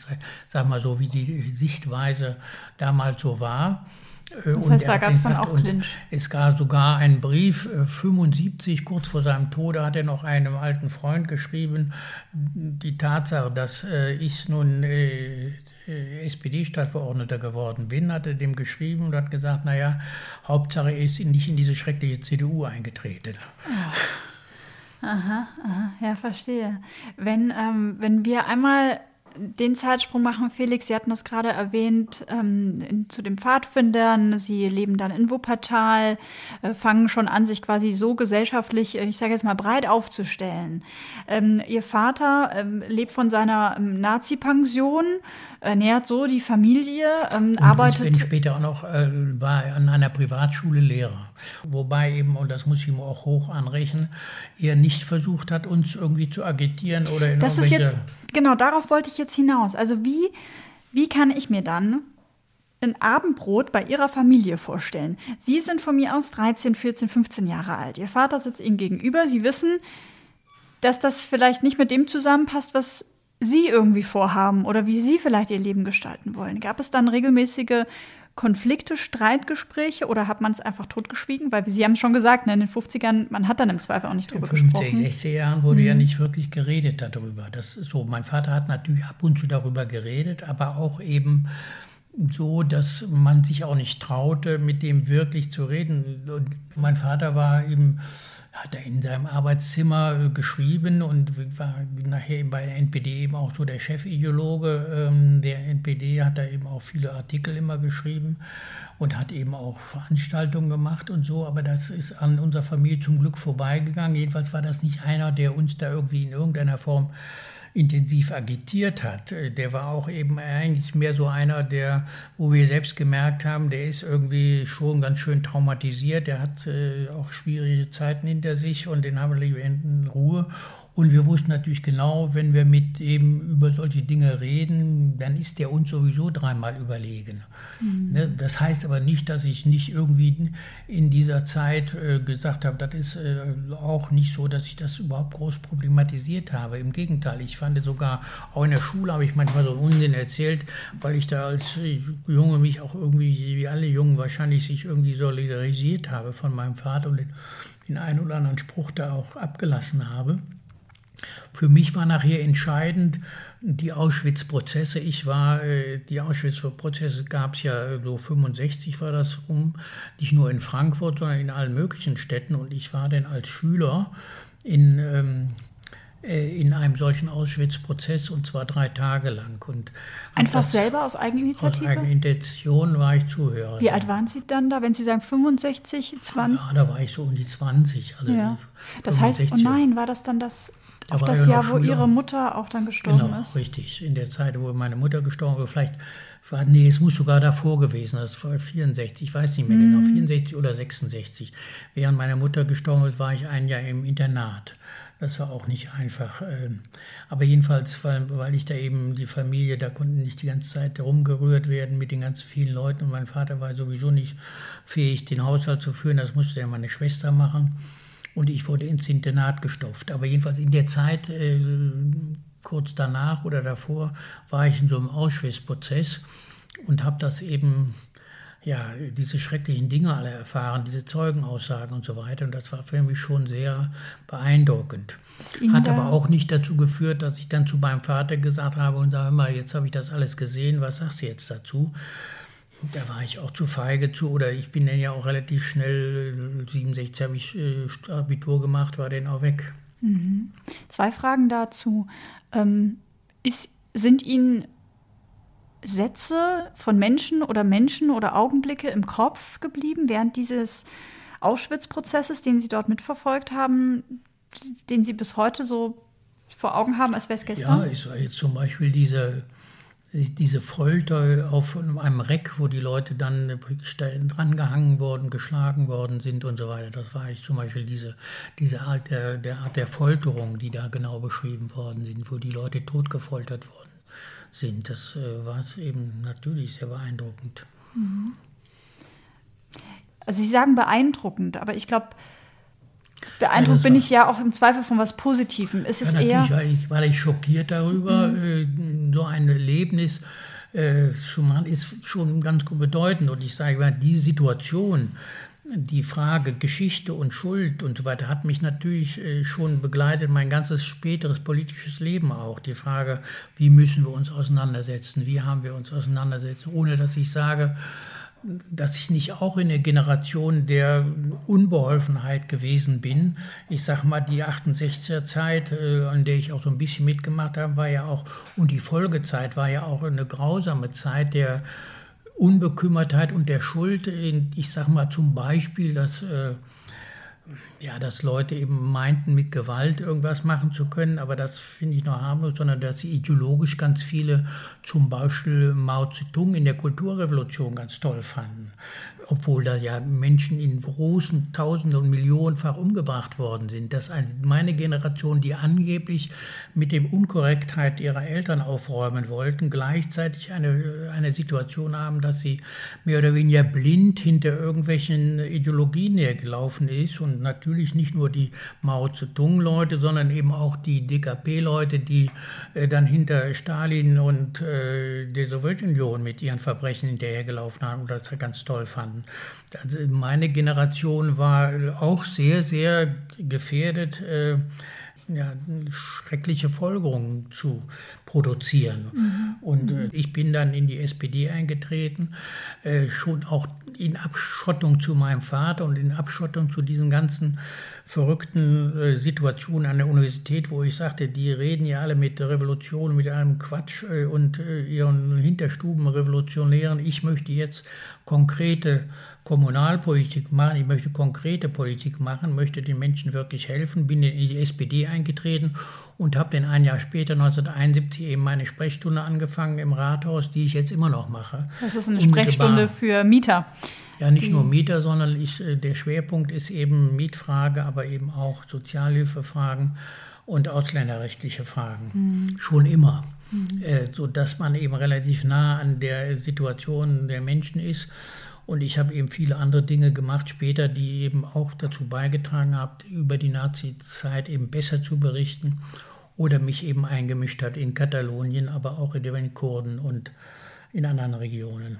sage mal so, wie die Sichtweise damals so war. Äh, das heißt, da gab es dann auch Clinch. Es gab sogar einen Brief, 75, äh, kurz vor seinem Tode, hat er noch einem alten Freund geschrieben, die Tatsache, dass äh, ich nun SPD-Stadtverordneter geworden bin, hat er dem geschrieben und hat gesagt, naja, Hauptsache er ist nicht in diese schreckliche CDU eingetreten. Oh. Aha, aha, ja, verstehe. Wenn, ähm, wenn wir einmal den Zeitsprung machen, Felix. Sie hatten das gerade erwähnt, ähm, in, zu den Pfadfindern. Sie leben dann in Wuppertal, äh, fangen schon an, sich quasi so gesellschaftlich, äh, ich sage jetzt mal, breit aufzustellen. Ähm, ihr Vater ähm, lebt von seiner ähm, Nazi-Pension, ernährt so die Familie, ähm, arbeitet. Ich bin später auch noch, äh, war an einer Privatschule Lehrer. Wobei eben, und das muss ich ihm auch hoch anrechnen, er nicht versucht hat, uns irgendwie zu agitieren oder in Das ist jetzt, genau, darauf wollte ich jetzt hinaus. Also wie, wie kann ich mir dann ein Abendbrot bei Ihrer Familie vorstellen? Sie sind von mir aus 13, 14, 15 Jahre alt. Ihr Vater sitzt Ihnen gegenüber. Sie wissen, dass das vielleicht nicht mit dem zusammenpasst, was Sie irgendwie vorhaben oder wie Sie vielleicht Ihr Leben gestalten wollen. Gab es dann regelmäßige Konflikte, Streitgespräche oder hat man es einfach totgeschwiegen? Weil Sie haben schon gesagt, ne, in den 50ern, man hat dann im Zweifel auch nicht drüber in 50, gesprochen. 60 Jahren wurde mhm. ja nicht wirklich geredet darüber. Das so. Mein Vater hat natürlich ab und zu darüber geredet, aber auch eben so, dass man sich auch nicht traute, mit dem wirklich zu reden. Und mein Vater war eben hat er in seinem Arbeitszimmer äh, geschrieben und war nachher bei der NPD eben auch so der Chefideologe ähm, der NPD, hat da eben auch viele Artikel immer geschrieben und hat eben auch Veranstaltungen gemacht und so, aber das ist an unserer Familie zum Glück vorbeigegangen. Jedenfalls war das nicht einer, der uns da irgendwie in irgendeiner Form intensiv agitiert hat. Äh, der war auch eben eigentlich mehr so einer, der, wo wir selbst gemerkt haben, der ist irgendwie schon ganz schön traumatisiert, der hat äh, auch schwierige Zeiten hinter sich und den haben wir lieber in Ruhe. Und wir wussten natürlich genau, wenn wir mit ihm über solche Dinge reden, dann ist der uns sowieso dreimal überlegen. Mhm. Ne, das heißt aber nicht, dass ich nicht irgendwie in dieser Zeit äh, gesagt habe, das ist äh, auch nicht so, dass ich das überhaupt groß problematisiert habe. Im Gegenteil, ich fand sogar, auch in der Schule habe ich manchmal so einen Unsinn erzählt, weil ich da als Junge mich auch irgendwie, wie alle Jungen wahrscheinlich, sich irgendwie solidarisiert habe von meinem Vater und den, den einen oder anderen Spruch da auch abgelassen habe. Für mich war nachher entscheidend die Auschwitz-Prozesse. Ich war, äh, die Auschwitz-Prozesse gab es ja so 65 war das rum, nicht nur in Frankfurt, sondern in allen möglichen Städten. Und ich war dann als Schüler in, ähm, äh, in einem solchen Auschwitz-Prozess und zwar drei Tage lang. Und Einfach das, selber aus Eigeninitiative? Aus Eigenintention war ich Zuhörer. Wie alt waren Sie dann da, wenn Sie sagen 65, 20? Ja, da war ich so um die 20. Also ja. Das heißt, oh nein, war das dann das auch das Jahr, wo Ihre Mutter auch dann gestorben genau, ist? richtig. In der Zeit, wo meine Mutter gestorben ist, vielleicht war, nee, es muss sogar davor gewesen, das war 64, ich weiß nicht mehr mm. genau, 64 oder 66. Während meine Mutter gestorben ist, war ich ein Jahr im Internat. Das war auch nicht einfach. Ähm, aber jedenfalls, weil, weil ich da eben die Familie, da konnten nicht die ganze Zeit rumgerührt werden mit den ganz vielen Leuten. Und mein Vater war sowieso nicht fähig, den Haushalt zu führen. Das musste ja meine Schwester machen und ich wurde ins Internat gestopft. Aber jedenfalls in der Zeit, äh, kurz danach oder davor, war ich in so einem Auschwitz-Prozess und habe das eben, ja, diese schrecklichen Dinge alle erfahren, diese Zeugenaussagen und so weiter. Und das war für mich schon sehr beeindruckend. Hat aber auch nicht dazu geführt, dass ich dann zu meinem Vater gesagt habe und sage mal, jetzt habe ich das alles gesehen, was sagst du jetzt dazu? Da war ich auch zu feige zu, oder ich bin dann ja auch relativ schnell, 67 habe ich äh, Abitur gemacht, war dann auch weg. Mhm. Zwei Fragen dazu. Ähm, ist, sind Ihnen Sätze von Menschen oder Menschen oder Augenblicke im Kopf geblieben während dieses Auschwitz-Prozesses, den Sie dort mitverfolgt haben, den Sie bis heute so vor Augen haben, als wäre es gestern? Ja, ich sage jetzt zum Beispiel diese diese Folter auf einem Reck, wo die Leute dann drangehangen wurden, geschlagen worden sind und so weiter. Das war ich zum Beispiel diese, diese Art der, der Art der Folterung, die da genau beschrieben worden sind, wo die Leute totgefoltert worden sind. Das äh, war eben natürlich sehr beeindruckend. Mhm. Also Sie sagen beeindruckend, aber ich glaube, Beeindruckt ja, bin ich ja auch im Zweifel von was Positivem. Ist es eher. War ich, war ich schockiert darüber. Mhm. Äh, so ein Erlebnis äh, schon ist schon ganz bedeutend. Und ich sage, die Situation, die Frage Geschichte und Schuld und so weiter hat mich natürlich äh, schon begleitet, mein ganzes späteres politisches Leben auch. Die Frage, wie müssen wir uns auseinandersetzen, wie haben wir uns auseinandersetzen, ohne dass ich sage, dass ich nicht auch in der Generation der Unbeholfenheit gewesen bin. Ich sag mal, die 68er Zeit, äh, an der ich auch so ein bisschen mitgemacht habe, war ja auch, und die Folgezeit war ja auch eine grausame Zeit der Unbekümmertheit und der Schuld. Ich sag mal zum Beispiel, dass äh, ja, dass Leute eben meinten, mit Gewalt irgendwas machen zu können, aber das finde ich noch harmlos, sondern dass sie ideologisch ganz viele, zum Beispiel Mao Zedong in der Kulturrevolution ganz toll fanden obwohl da ja Menschen in großen Tausenden und Millionenfach umgebracht worden sind, dass meine Generation, die angeblich mit dem Unkorrektheit ihrer Eltern aufräumen wollten, gleichzeitig eine, eine Situation haben, dass sie mehr oder weniger blind hinter irgendwelchen Ideologien hergelaufen ist und natürlich nicht nur die Mao Zedong-Leute, sondern eben auch die DKP-Leute, die äh, dann hinter Stalin und äh, der Sowjetunion mit ihren Verbrechen hinterhergelaufen haben und das ganz toll fanden. Also meine Generation war auch sehr, sehr gefährdet, äh, ja, schreckliche Folgerungen zu produzieren. Mhm. Und äh, ich bin dann in die SPD eingetreten, äh, schon auch in Abschottung zu meinem Vater und in Abschottung zu diesen ganzen verrückten äh, Situationen an der Universität, wo ich sagte, die reden ja alle mit Revolution, mit allem Quatsch äh, und äh, ihren Hinterstubenrevolutionären. Ich möchte jetzt konkrete Kommunalpolitik machen, ich möchte konkrete Politik machen, möchte den Menschen wirklich helfen, bin in die SPD eingetreten und habe dann ein Jahr später, 1971, eben meine Sprechstunde angefangen im Rathaus, die ich jetzt immer noch mache. Das ist eine Unmittelbar. Sprechstunde für Mieter. Ja, nicht nur Mieter, sondern ich, äh, der Schwerpunkt ist eben Mietfrage, aber eben auch Sozialhilfefragen und ausländerrechtliche Fragen. Mhm. Schon immer. Mhm. Äh, sodass man eben relativ nah an der Situation der Menschen ist. Und ich habe eben viele andere Dinge gemacht später, die eben auch dazu beigetragen haben, über die Nazi-Zeit eben besser zu berichten oder mich eben eingemischt hat in Katalonien, aber auch in den Kurden und in anderen Regionen.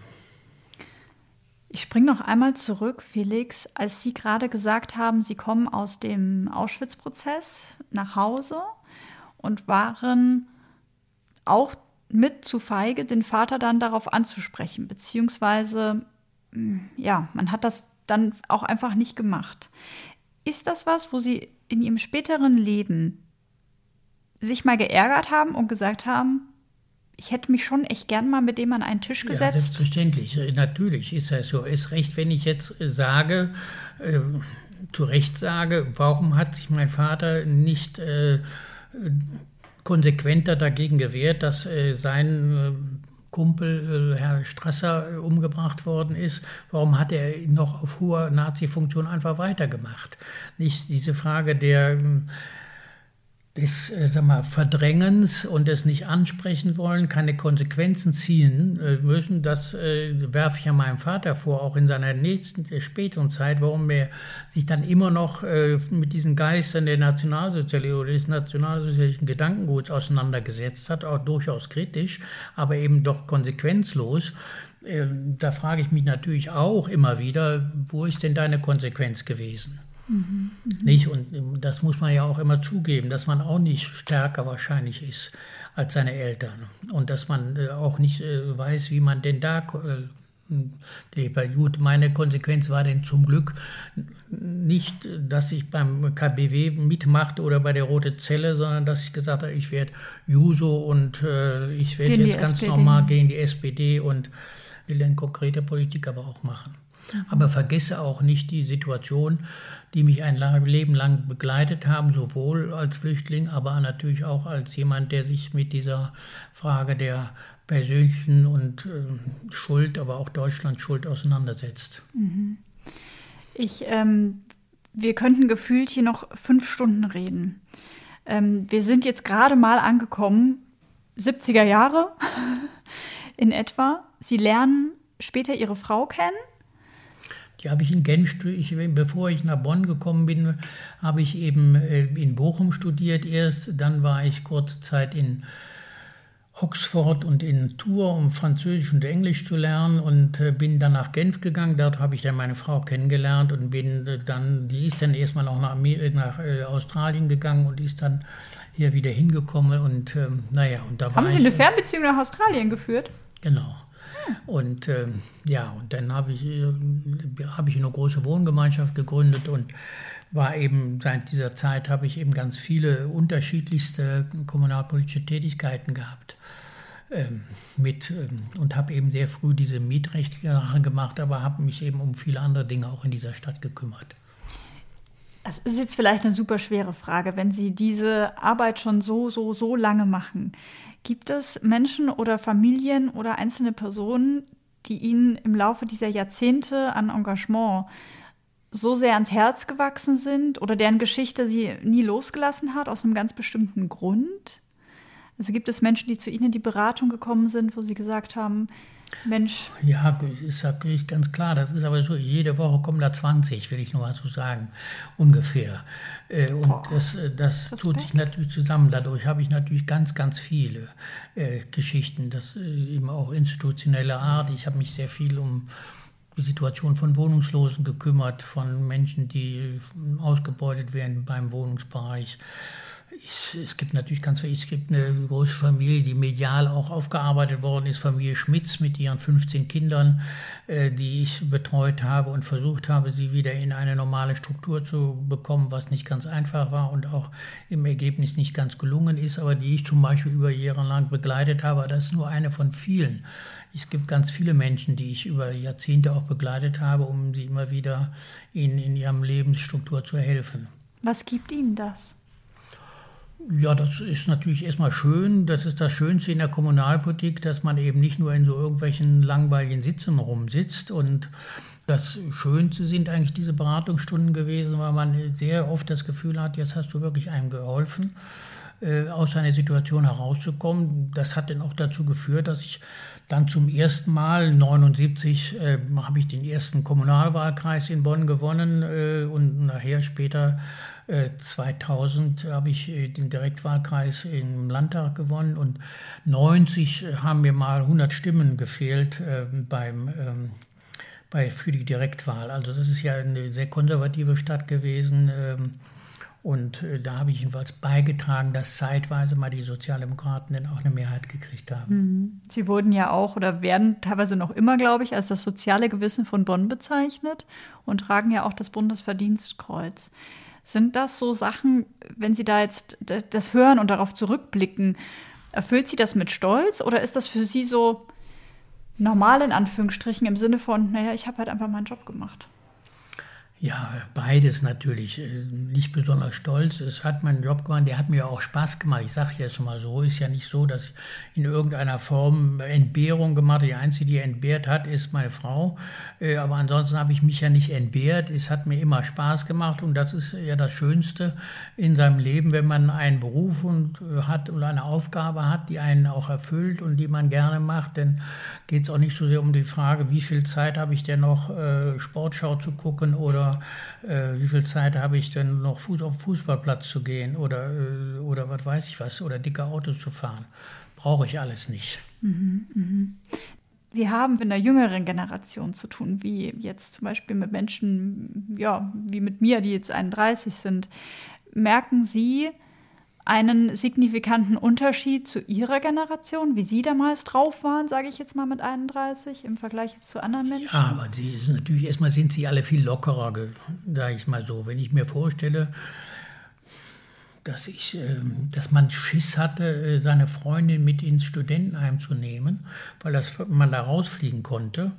Ich springe noch einmal zurück, Felix, als Sie gerade gesagt haben, Sie kommen aus dem Auschwitz-Prozess nach Hause und waren auch mit zu feige, den Vater dann darauf anzusprechen, beziehungsweise ja, man hat das dann auch einfach nicht gemacht. Ist das was, wo Sie in Ihrem späteren Leben sich mal geärgert haben und gesagt haben, ich hätte mich schon echt gern mal mit dem an einen Tisch gesetzt? Ja, selbstverständlich. Natürlich ist das so. Ist recht, wenn ich jetzt sage, äh, zu Recht sage, warum hat sich mein Vater nicht äh, konsequenter dagegen gewehrt, dass äh, sein äh, Kumpel äh, Herr Strasser äh, umgebracht worden ist, warum hat er noch auf hoher Nazi-Funktion einfach weitergemacht? Nicht diese Frage der des äh, sag mal, Verdrängens und des nicht ansprechen wollen, keine Konsequenzen ziehen äh, müssen, das äh, werfe ich ja meinem Vater vor, auch in seiner nächsten, der späteren Zeit, warum er sich dann immer noch äh, mit diesen Geistern der Nationalsozialismus oder des nationalsozialistischen Gedankenguts auseinandergesetzt hat, auch durchaus kritisch, aber eben doch konsequenzlos. Ähm, da frage ich mich natürlich auch immer wieder, wo ist denn deine Konsequenz gewesen? Mhm, nicht? Und ähm, das muss man ja auch immer zugeben, dass man auch nicht stärker wahrscheinlich ist als seine Eltern. Und dass man äh, auch nicht äh, weiß, wie man denn da äh, lebt. Gut, meine Konsequenz war denn zum Glück nicht, dass ich beim KBW mitmachte oder bei der Rote Zelle, sondern dass ich gesagt habe, ich werde Juso und äh, ich werde jetzt ganz SPD. normal gegen die SPD und will dann konkrete Politik aber auch machen. Aber vergesse auch nicht die Situation, die mich ein Leben lang begleitet haben, sowohl als Flüchtling, aber natürlich auch als jemand, der sich mit dieser Frage der persönlichen und äh, Schuld, aber auch Deutschlands Schuld auseinandersetzt. Mhm. Ich, ähm, wir könnten gefühlt hier noch fünf Stunden reden. Ähm, wir sind jetzt gerade mal angekommen, 70er Jahre in etwa. Sie lernen später Ihre Frau kennen die habe ich in Genf, ich, bevor ich nach Bonn gekommen bin, habe ich eben äh, in Bochum studiert erst. Dann war ich kurze Zeit in Oxford und in Tours, um Französisch und Englisch zu lernen und äh, bin dann nach Genf gegangen. Dort habe ich dann meine Frau kennengelernt und bin äh, dann, die ist dann erstmal auch nach, nach Australien gegangen und ist dann hier wieder hingekommen und ähm, naja. Und da Haben Sie eine Fernbeziehung nach Australien geführt? Genau. Und ähm, ja, und dann habe ich, äh, hab ich eine große Wohngemeinschaft gegründet und war eben seit dieser Zeit habe ich eben ganz viele unterschiedlichste kommunalpolitische Tätigkeiten gehabt. Ähm, mit ähm, und habe eben sehr früh diese mietrechtliche gemacht, aber habe mich eben um viele andere Dinge auch in dieser Stadt gekümmert. Es ist jetzt vielleicht eine super schwere Frage, wenn Sie diese Arbeit schon so, so, so lange machen. Gibt es Menschen oder Familien oder einzelne Personen, die Ihnen im Laufe dieser Jahrzehnte an Engagement so sehr ans Herz gewachsen sind oder deren Geschichte Sie nie losgelassen hat, aus einem ganz bestimmten Grund? Also gibt es Menschen, die zu Ihnen in die Beratung gekommen sind, wo Sie gesagt haben, Mensch. Ja, ist natürlich ganz klar. Das ist aber so, jede Woche kommen da 20, will ich nur mal so sagen, ungefähr. Äh, und Boah, das, äh, das tut sich natürlich zusammen. Dadurch habe ich natürlich ganz, ganz viele äh, Geschichten, das eben auch institutionelle Art. Ich habe mich sehr viel um die Situation von Wohnungslosen gekümmert, von Menschen, die ausgebeutet werden beim Wohnungsbereich ich, es gibt natürlich ganz es gibt eine große Familie, die medial auch aufgearbeitet worden ist, Familie Schmitz mit ihren 15 Kindern, äh, die ich betreut habe und versucht habe, sie wieder in eine normale Struktur zu bekommen, was nicht ganz einfach war und auch im Ergebnis nicht ganz gelungen ist, aber die ich zum Beispiel über Jahre lang begleitet habe. Das ist nur eine von vielen. Es gibt ganz viele Menschen, die ich über Jahrzehnte auch begleitet habe, um sie immer wieder in, in ihrem Lebensstruktur zu helfen. Was gibt Ihnen das? Ja, das ist natürlich erstmal schön. Das ist das Schönste in der Kommunalpolitik, dass man eben nicht nur in so irgendwelchen langweiligen Sitzen rumsitzt. Und das Schönste sind eigentlich diese Beratungsstunden gewesen, weil man sehr oft das Gefühl hat, jetzt hast du wirklich einem geholfen, äh, aus einer Situation herauszukommen. Das hat dann auch dazu geführt, dass ich dann zum ersten Mal, 1979, äh, habe ich den ersten Kommunalwahlkreis in Bonn gewonnen äh, und nachher später 2000 habe ich äh, den Direktwahlkreis im Landtag gewonnen und 90 haben mir mal 100 Stimmen gefehlt äh, beim, ähm, bei, für die Direktwahl. Also das ist ja eine sehr konservative Stadt gewesen. Ähm, und äh, da habe ich jedenfalls beigetragen, dass zeitweise mal die Sozialdemokraten dann auch eine Mehrheit gekriegt haben. Mhm. Sie wurden ja auch oder werden teilweise noch immer, glaube ich, als das soziale Gewissen von Bonn bezeichnet und tragen ja auch das Bundesverdienstkreuz. Sind das so Sachen, wenn Sie da jetzt das hören und darauf zurückblicken, erfüllt Sie das mit Stolz oder ist das für Sie so normal in Anführungsstrichen im Sinne von, naja, ich habe halt einfach meinen Job gemacht? Ja, beides natürlich. Äh, nicht besonders stolz. Es hat meinen Job gemacht, der hat mir auch Spaß gemacht. Ich sage jetzt mal so, ist ja nicht so, dass ich in irgendeiner Form Entbehrung gemacht habe. Die Einzige, die entbehrt hat, ist meine Frau. Äh, aber ansonsten habe ich mich ja nicht entbehrt. Es hat mir immer Spaß gemacht und das ist ja das Schönste in seinem Leben, wenn man einen Beruf und, äh, hat und eine Aufgabe hat, die einen auch erfüllt und die man gerne macht. Dann geht es auch nicht so sehr um die Frage, wie viel Zeit habe ich denn noch, Sportschau zu gucken oder äh, wie viel Zeit habe ich denn noch Fuß auf den Fußballplatz zu gehen oder, äh, oder was weiß ich was, oder dicke Autos zu fahren. Brauche ich alles nicht. Mhm, mhm. Sie haben mit einer jüngeren Generation zu tun, wie jetzt zum Beispiel mit Menschen, ja, wie mit mir, die jetzt 31 sind. Merken Sie, einen signifikanten Unterschied zu Ihrer Generation, wie Sie damals drauf waren, sage ich jetzt mal mit 31 im Vergleich zu anderen Menschen? Ja, aber Sie natürlich erstmal sind Sie alle viel lockerer, sage ich mal so. Wenn ich mir vorstelle, dass ich, ähm, dass man Schiss hatte, äh, seine Freundin mit ins Studentenheim zu nehmen, weil das, man da rausfliegen konnte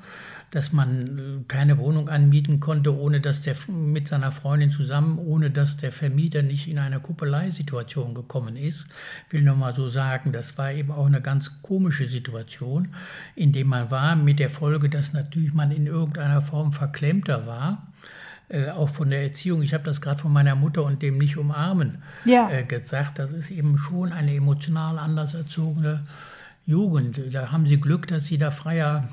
dass man äh, keine Wohnung anmieten konnte, ohne dass der mit seiner Freundin zusammen, ohne dass der Vermieter nicht in eine Kuppeleisituation gekommen ist. Ich will nur mal so sagen, das war eben auch eine ganz komische Situation, in der man war, mit der Folge, dass natürlich man in irgendeiner Form verklemmter war. Äh, auch von der Erziehung, ich habe das gerade von meiner Mutter und dem nicht umarmen ja. äh, gesagt, das ist eben schon eine emotional anders erzogene Jugend. Da haben sie Glück, dass sie da freier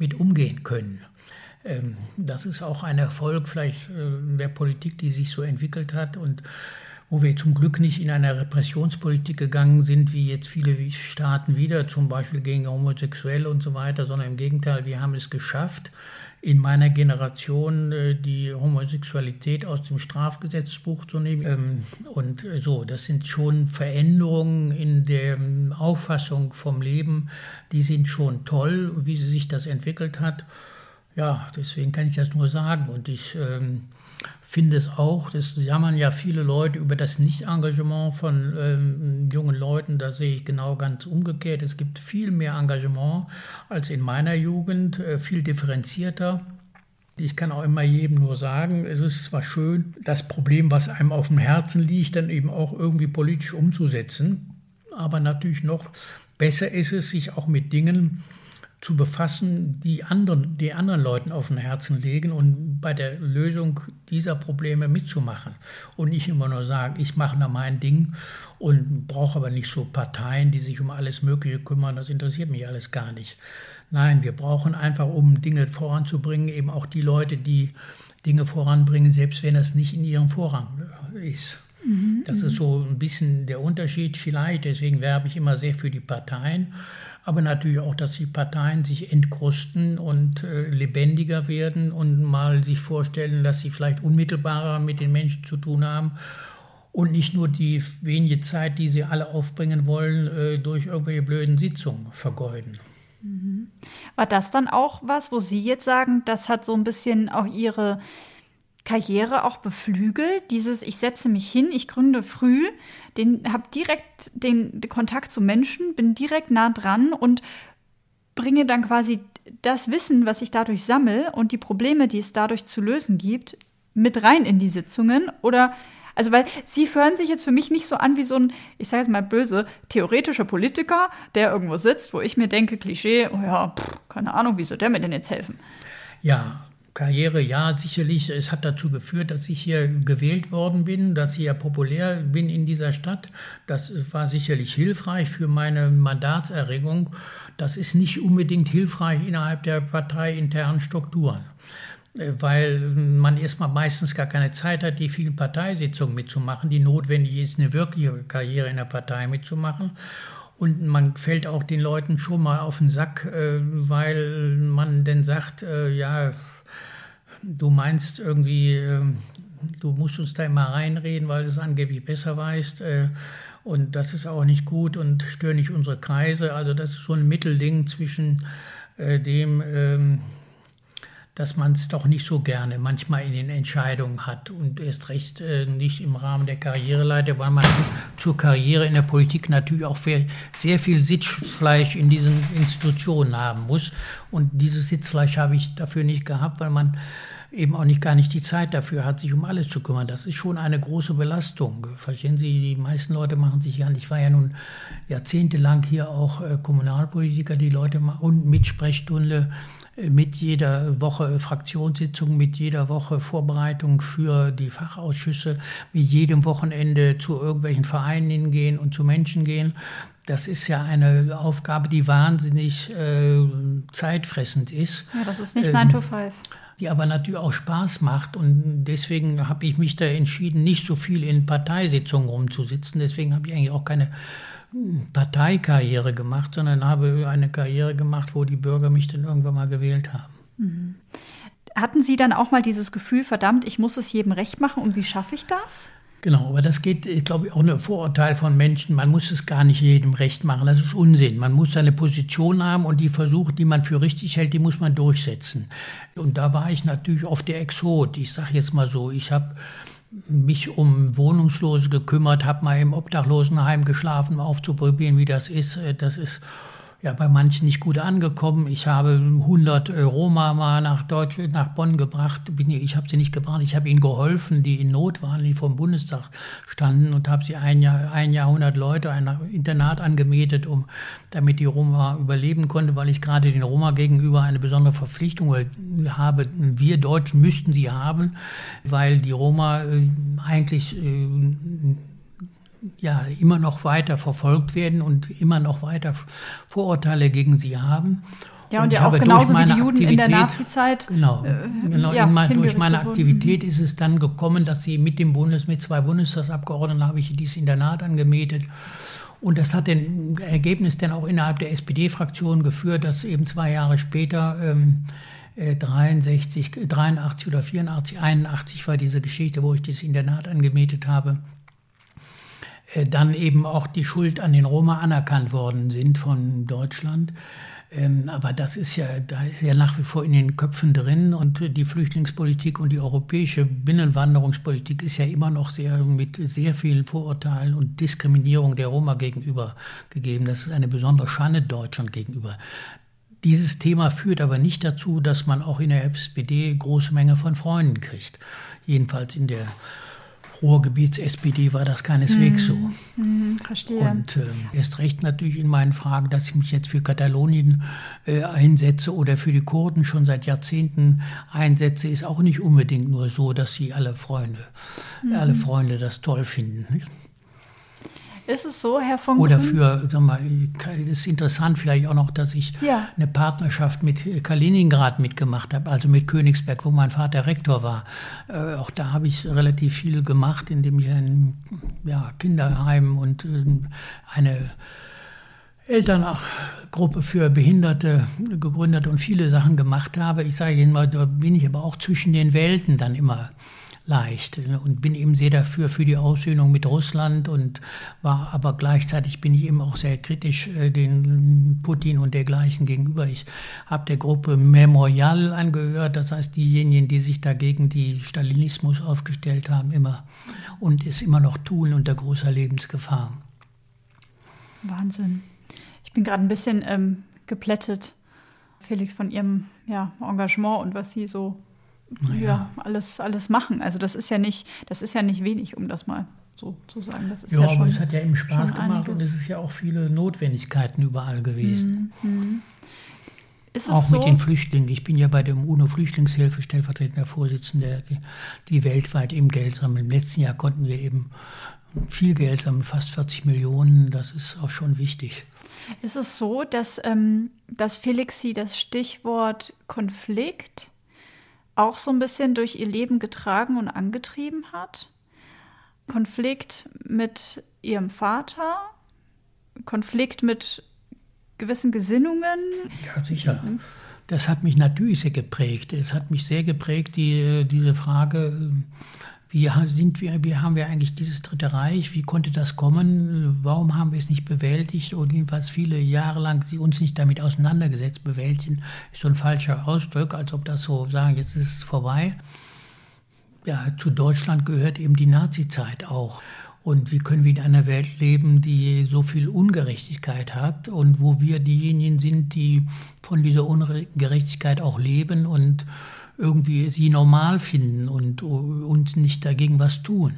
mit umgehen können. Ähm, das ist auch ein Erfolg vielleicht äh, der Politik, die sich so entwickelt hat und wo wir zum Glück nicht in eine Repressionspolitik gegangen sind, wie jetzt viele Staaten wieder, zum Beispiel gegen Homosexuelle und so weiter, sondern im Gegenteil, wir haben es geschafft, in meiner Generation äh, die Homosexualität aus dem Strafgesetzbuch zu nehmen. Ähm, und so, das sind schon Veränderungen in der Auffassung vom Leben, die sind schon toll, wie sie sich das entwickelt hat. Ja, deswegen kann ich das nur sagen. Und ich ähm, finde es auch, das jammern ja viele Leute über das Nicht-Engagement von ähm, jungen Leuten. Da sehe ich genau ganz umgekehrt. Es gibt viel mehr Engagement als in meiner Jugend, äh, viel differenzierter. Ich kann auch immer jedem nur sagen, es ist zwar schön, das Problem, was einem auf dem Herzen liegt, dann eben auch irgendwie politisch umzusetzen, aber natürlich noch besser ist es, sich auch mit Dingen zu befassen, die anderen, die anderen Leuten auf dem Herzen legen und bei der Lösung dieser Probleme mitzumachen. Und nicht immer nur sagen, ich mache da mein Ding und brauche aber nicht so Parteien, die sich um alles Mögliche kümmern, das interessiert mich alles gar nicht. Nein, wir brauchen einfach, um Dinge voranzubringen, eben auch die Leute, die Dinge voranbringen, selbst wenn das nicht in ihrem Vorrang ist. Mhm, das ist mhm. so ein bisschen der Unterschied vielleicht. Deswegen werbe ich immer sehr für die Parteien aber natürlich auch, dass die Parteien sich entkrusten und äh, lebendiger werden und mal sich vorstellen, dass sie vielleicht unmittelbarer mit den Menschen zu tun haben und nicht nur die wenige Zeit, die sie alle aufbringen wollen, äh, durch irgendwelche blöden Sitzungen vergeuden. Mhm. War das dann auch was, wo Sie jetzt sagen, das hat so ein bisschen auch Ihre Karriere auch beflügelt. Dieses, ich setze mich hin, ich gründe früh, den habe direkt den, den Kontakt zu Menschen, bin direkt nah dran und bringe dann quasi das Wissen, was ich dadurch sammle und die Probleme, die es dadurch zu lösen gibt, mit rein in die Sitzungen oder also, weil sie hören sich jetzt für mich nicht so an wie so ein, ich sage jetzt mal böse, theoretischer Politiker, der irgendwo sitzt, wo ich mir denke, Klischee, oh ja, pff, keine Ahnung, wie soll der mir denn jetzt helfen? Ja, Karriere, ja, sicherlich. Es hat dazu geführt, dass ich hier gewählt worden bin, dass ich ja populär bin in dieser Stadt. Das war sicherlich hilfreich für meine Mandatserregung. Das ist nicht unbedingt hilfreich innerhalb der parteiinternen Strukturen, äh, weil man erstmal meistens gar keine Zeit hat, die vielen Parteisitzungen mitzumachen, die notwendig ist, eine wirkliche Karriere in der Partei mitzumachen. Und man fällt auch den Leuten schon mal auf den Sack, äh, weil man dann sagt, äh, ja, du meinst irgendwie, ähm, du musst uns da immer reinreden, weil du es angeblich besser weißt. Äh, und das ist auch nicht gut und stört nicht unsere Kreise. Also das ist so ein Mittelding zwischen äh, dem, ähm, dass man es doch nicht so gerne manchmal in den Entscheidungen hat und erst recht äh, nicht im Rahmen der Karriereleiter, weil man zur Karriere in der Politik natürlich auch sehr viel Sitzfleisch in diesen Institutionen haben muss. Und dieses Sitzfleisch habe ich dafür nicht gehabt, weil man eben auch nicht gar nicht die Zeit dafür hat, sich um alles zu kümmern. Das ist schon eine große Belastung. Verstehen Sie, die meisten Leute machen sich ja, ich war ja nun jahrzehntelang hier auch äh, Kommunalpolitiker, die Leute und mit Sprechstunde, äh, mit jeder Woche Fraktionssitzung, mit jeder Woche Vorbereitung für die Fachausschüsse, mit jedem Wochenende zu irgendwelchen Vereinen hingehen und zu Menschen gehen. Das ist ja eine Aufgabe, die wahnsinnig äh, zeitfressend ist. Ja, das ist nicht ähm, 9 to 5 die aber natürlich auch Spaß macht. Und deswegen habe ich mich da entschieden, nicht so viel in Parteisitzungen rumzusitzen. Deswegen habe ich eigentlich auch keine hm, Parteikarriere gemacht, sondern habe eine Karriere gemacht, wo die Bürger mich dann irgendwann mal gewählt haben. Mhm. Hatten Sie dann auch mal dieses Gefühl, verdammt, ich muss es jedem recht machen und wie schaffe ich das? Genau, aber das geht, ich glaube, auch ein Vorurteil von Menschen. Man muss es gar nicht jedem recht machen. Das ist Unsinn. Man muss seine Position haben und die Versuche, die man für richtig hält, die muss man durchsetzen. Und da war ich natürlich auf der Exot. Ich sage jetzt mal so, ich habe mich um Wohnungslose gekümmert, habe mal im Obdachlosenheim geschlafen, um aufzuprobieren, wie das ist. Das ist ja bei manchen nicht gut angekommen. Ich habe 100 Roma mal nach Deutschland, nach Bonn gebracht. Ich habe sie nicht gebracht, ich habe ihnen geholfen, die in Not waren, die vor dem Bundestag standen und habe sie ein Jahr, ein Jahrhundert Leute ein Internat angemietet, um, damit die Roma überleben konnte, weil ich gerade den Roma gegenüber eine besondere Verpflichtung habe. Wir Deutschen müssten sie haben, weil die Roma äh, eigentlich äh, ja immer noch weiter verfolgt werden und immer noch weiter Vorurteile gegen sie haben. Ja, und, und ja auch genauso wie die Juden in der Nazizeit. Genau, äh, genau ja, mein, durch meine Aktivität ist es dann gekommen, dass sie mit dem Bundes, mit zwei Bundestagsabgeordneten habe ich dieses Internat angemietet. Und das hat den Ergebnis dann auch innerhalb der SPD-Fraktion geführt, dass eben zwei Jahre später ähm, 63, 83 oder 84, 81 war diese Geschichte, wo ich das Internat angemietet habe, äh, dann eben auch die Schuld an den Roma anerkannt worden sind von Deutschland. Ähm, aber das ist ja, da ist ja nach wie vor in den Köpfen drin und die Flüchtlingspolitik und die europäische Binnenwanderungspolitik ist ja immer noch sehr mit sehr vielen Vorurteilen und Diskriminierung der Roma gegenüber gegeben. Das ist eine besondere Schande Deutschland gegenüber. Dieses Thema führt aber nicht dazu, dass man auch in der SPD große Menge von Freunden kriegt. Jedenfalls in der Ruhrgebiets-SPD war das keineswegs so. Mm, verstehe. Und äh, erst recht natürlich in meinen Fragen, dass ich mich jetzt für Katalonien äh, einsetze oder für die Kurden schon seit Jahrzehnten einsetze, ist auch nicht unbedingt nur so, dass sie alle Freunde, mhm. alle Freunde das toll finden. Nicht? Ist es so, Herr von Oder für, sag mal, es ist interessant vielleicht auch noch, dass ich ja. eine Partnerschaft mit Kaliningrad mitgemacht habe, also mit Königsberg, wo mein Vater Rektor war. Äh, auch da habe ich relativ viel gemacht, indem ich ein ja, Kinderheim und äh, eine Elterngruppe für Behinderte gegründet und viele Sachen gemacht habe. Ich sage Ihnen mal, da bin ich aber auch zwischen den Welten dann immer leicht und bin eben sehr dafür für die Aussöhnung mit Russland und war aber gleichzeitig bin ich eben auch sehr kritisch äh, den Putin und dergleichen gegenüber. Ich habe der Gruppe Memorial angehört, das heißt diejenigen, die sich dagegen die Stalinismus aufgestellt haben, immer und es immer noch tun unter großer Lebensgefahr. Wahnsinn. Ich bin gerade ein bisschen ähm, geplättet, Felix, von Ihrem ja, Engagement und was Sie so. Ja, alles, alles machen. Also das ist ja nicht, das ist ja nicht wenig, um das mal so zu sagen. Das ist ja, ja schon, aber es hat ja eben Spaß gemacht einiges. und es ist ja auch viele Notwendigkeiten überall gewesen. Mhm. mhm. auch so? mit den Flüchtlingen. Ich bin ja bei der UNO-Flüchtlingshilfe stellvertretender Vorsitzender, die, die weltweit eben Geld sammeln. Im letzten Jahr konnten wir eben viel Geld sammeln, fast 40 Millionen. Das ist auch schon wichtig. Ist es so, dass, ähm, dass Felix Sie das Stichwort Konflikt auch so ein bisschen durch ihr Leben getragen und angetrieben hat. Konflikt mit ihrem Vater, Konflikt mit gewissen Gesinnungen. Ja, sicher. Das hat mich natürlich sehr geprägt. Es hat mich sehr geprägt, die, diese Frage, wie, sind wir, wie haben wir eigentlich dieses Dritte Reich? Wie konnte das kommen? Warum haben wir es nicht bewältigt? Und jedenfalls viele Jahre lang sie uns nicht damit auseinandergesetzt. Bewältigen ist so ein falscher Ausdruck, als ob das so sagen, jetzt ist es vorbei. Ja, zu Deutschland gehört eben die Nazizeit auch. Und wie können wir in einer Welt leben, die so viel Ungerechtigkeit hat und wo wir diejenigen sind, die von dieser Ungerechtigkeit auch leben und irgendwie sie normal finden und, und nicht dagegen was tun.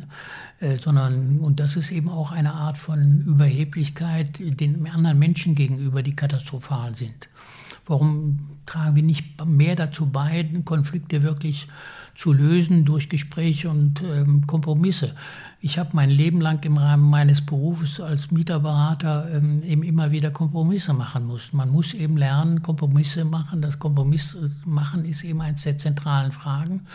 Äh, sondern, und das ist eben auch eine Art von Überheblichkeit den anderen Menschen gegenüber, die katastrophal sind. Warum tragen wir nicht mehr dazu bei, Konflikte wirklich zu lösen durch Gespräche und ähm, Kompromisse? Ich habe mein Leben lang im Rahmen meines Berufes als Mieterberater ähm, eben immer wieder Kompromisse machen müssen. Man muss eben lernen, Kompromisse machen. Das Kompromiss machen ist eben eines der zentralen Fragen.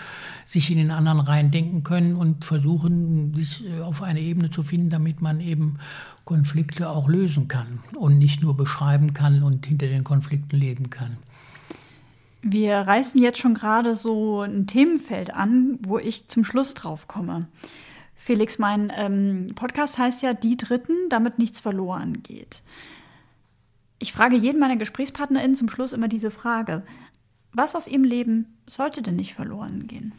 Sich in den anderen reindenken können und versuchen, sich äh, auf eine Ebene zu finden, damit man eben Konflikte auch lösen kann und nicht nur beschreiben kann und hinter den Konflikten leben kann. Wir reißen jetzt schon gerade so ein Themenfeld an, wo ich zum Schluss drauf komme. Felix, mein ähm, Podcast heißt ja Die Dritten, damit nichts verloren geht. Ich frage jeden meiner GesprächspartnerInnen zum Schluss immer diese Frage: Was aus ihrem Leben sollte denn nicht verloren gehen?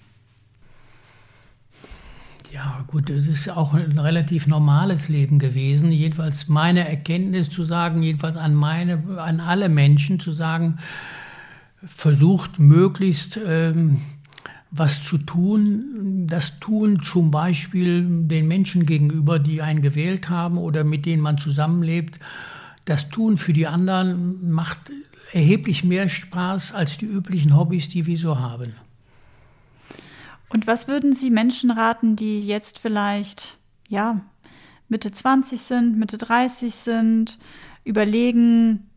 Ja, gut, es ist auch ein relativ normales Leben gewesen. Jedenfalls meine Erkenntnis zu sagen, jedenfalls an meine, an alle Menschen zu sagen, versucht möglichst ähm, was zu tun. Das tun zum Beispiel den Menschen gegenüber, die einen gewählt haben oder mit denen man zusammenlebt. Das Tun für die anderen macht erheblich mehr Spaß als die üblichen Hobbys, die wir so haben. Und was würden Sie Menschen raten, die jetzt vielleicht, ja, Mitte 20 sind, Mitte 30 sind, überlegen,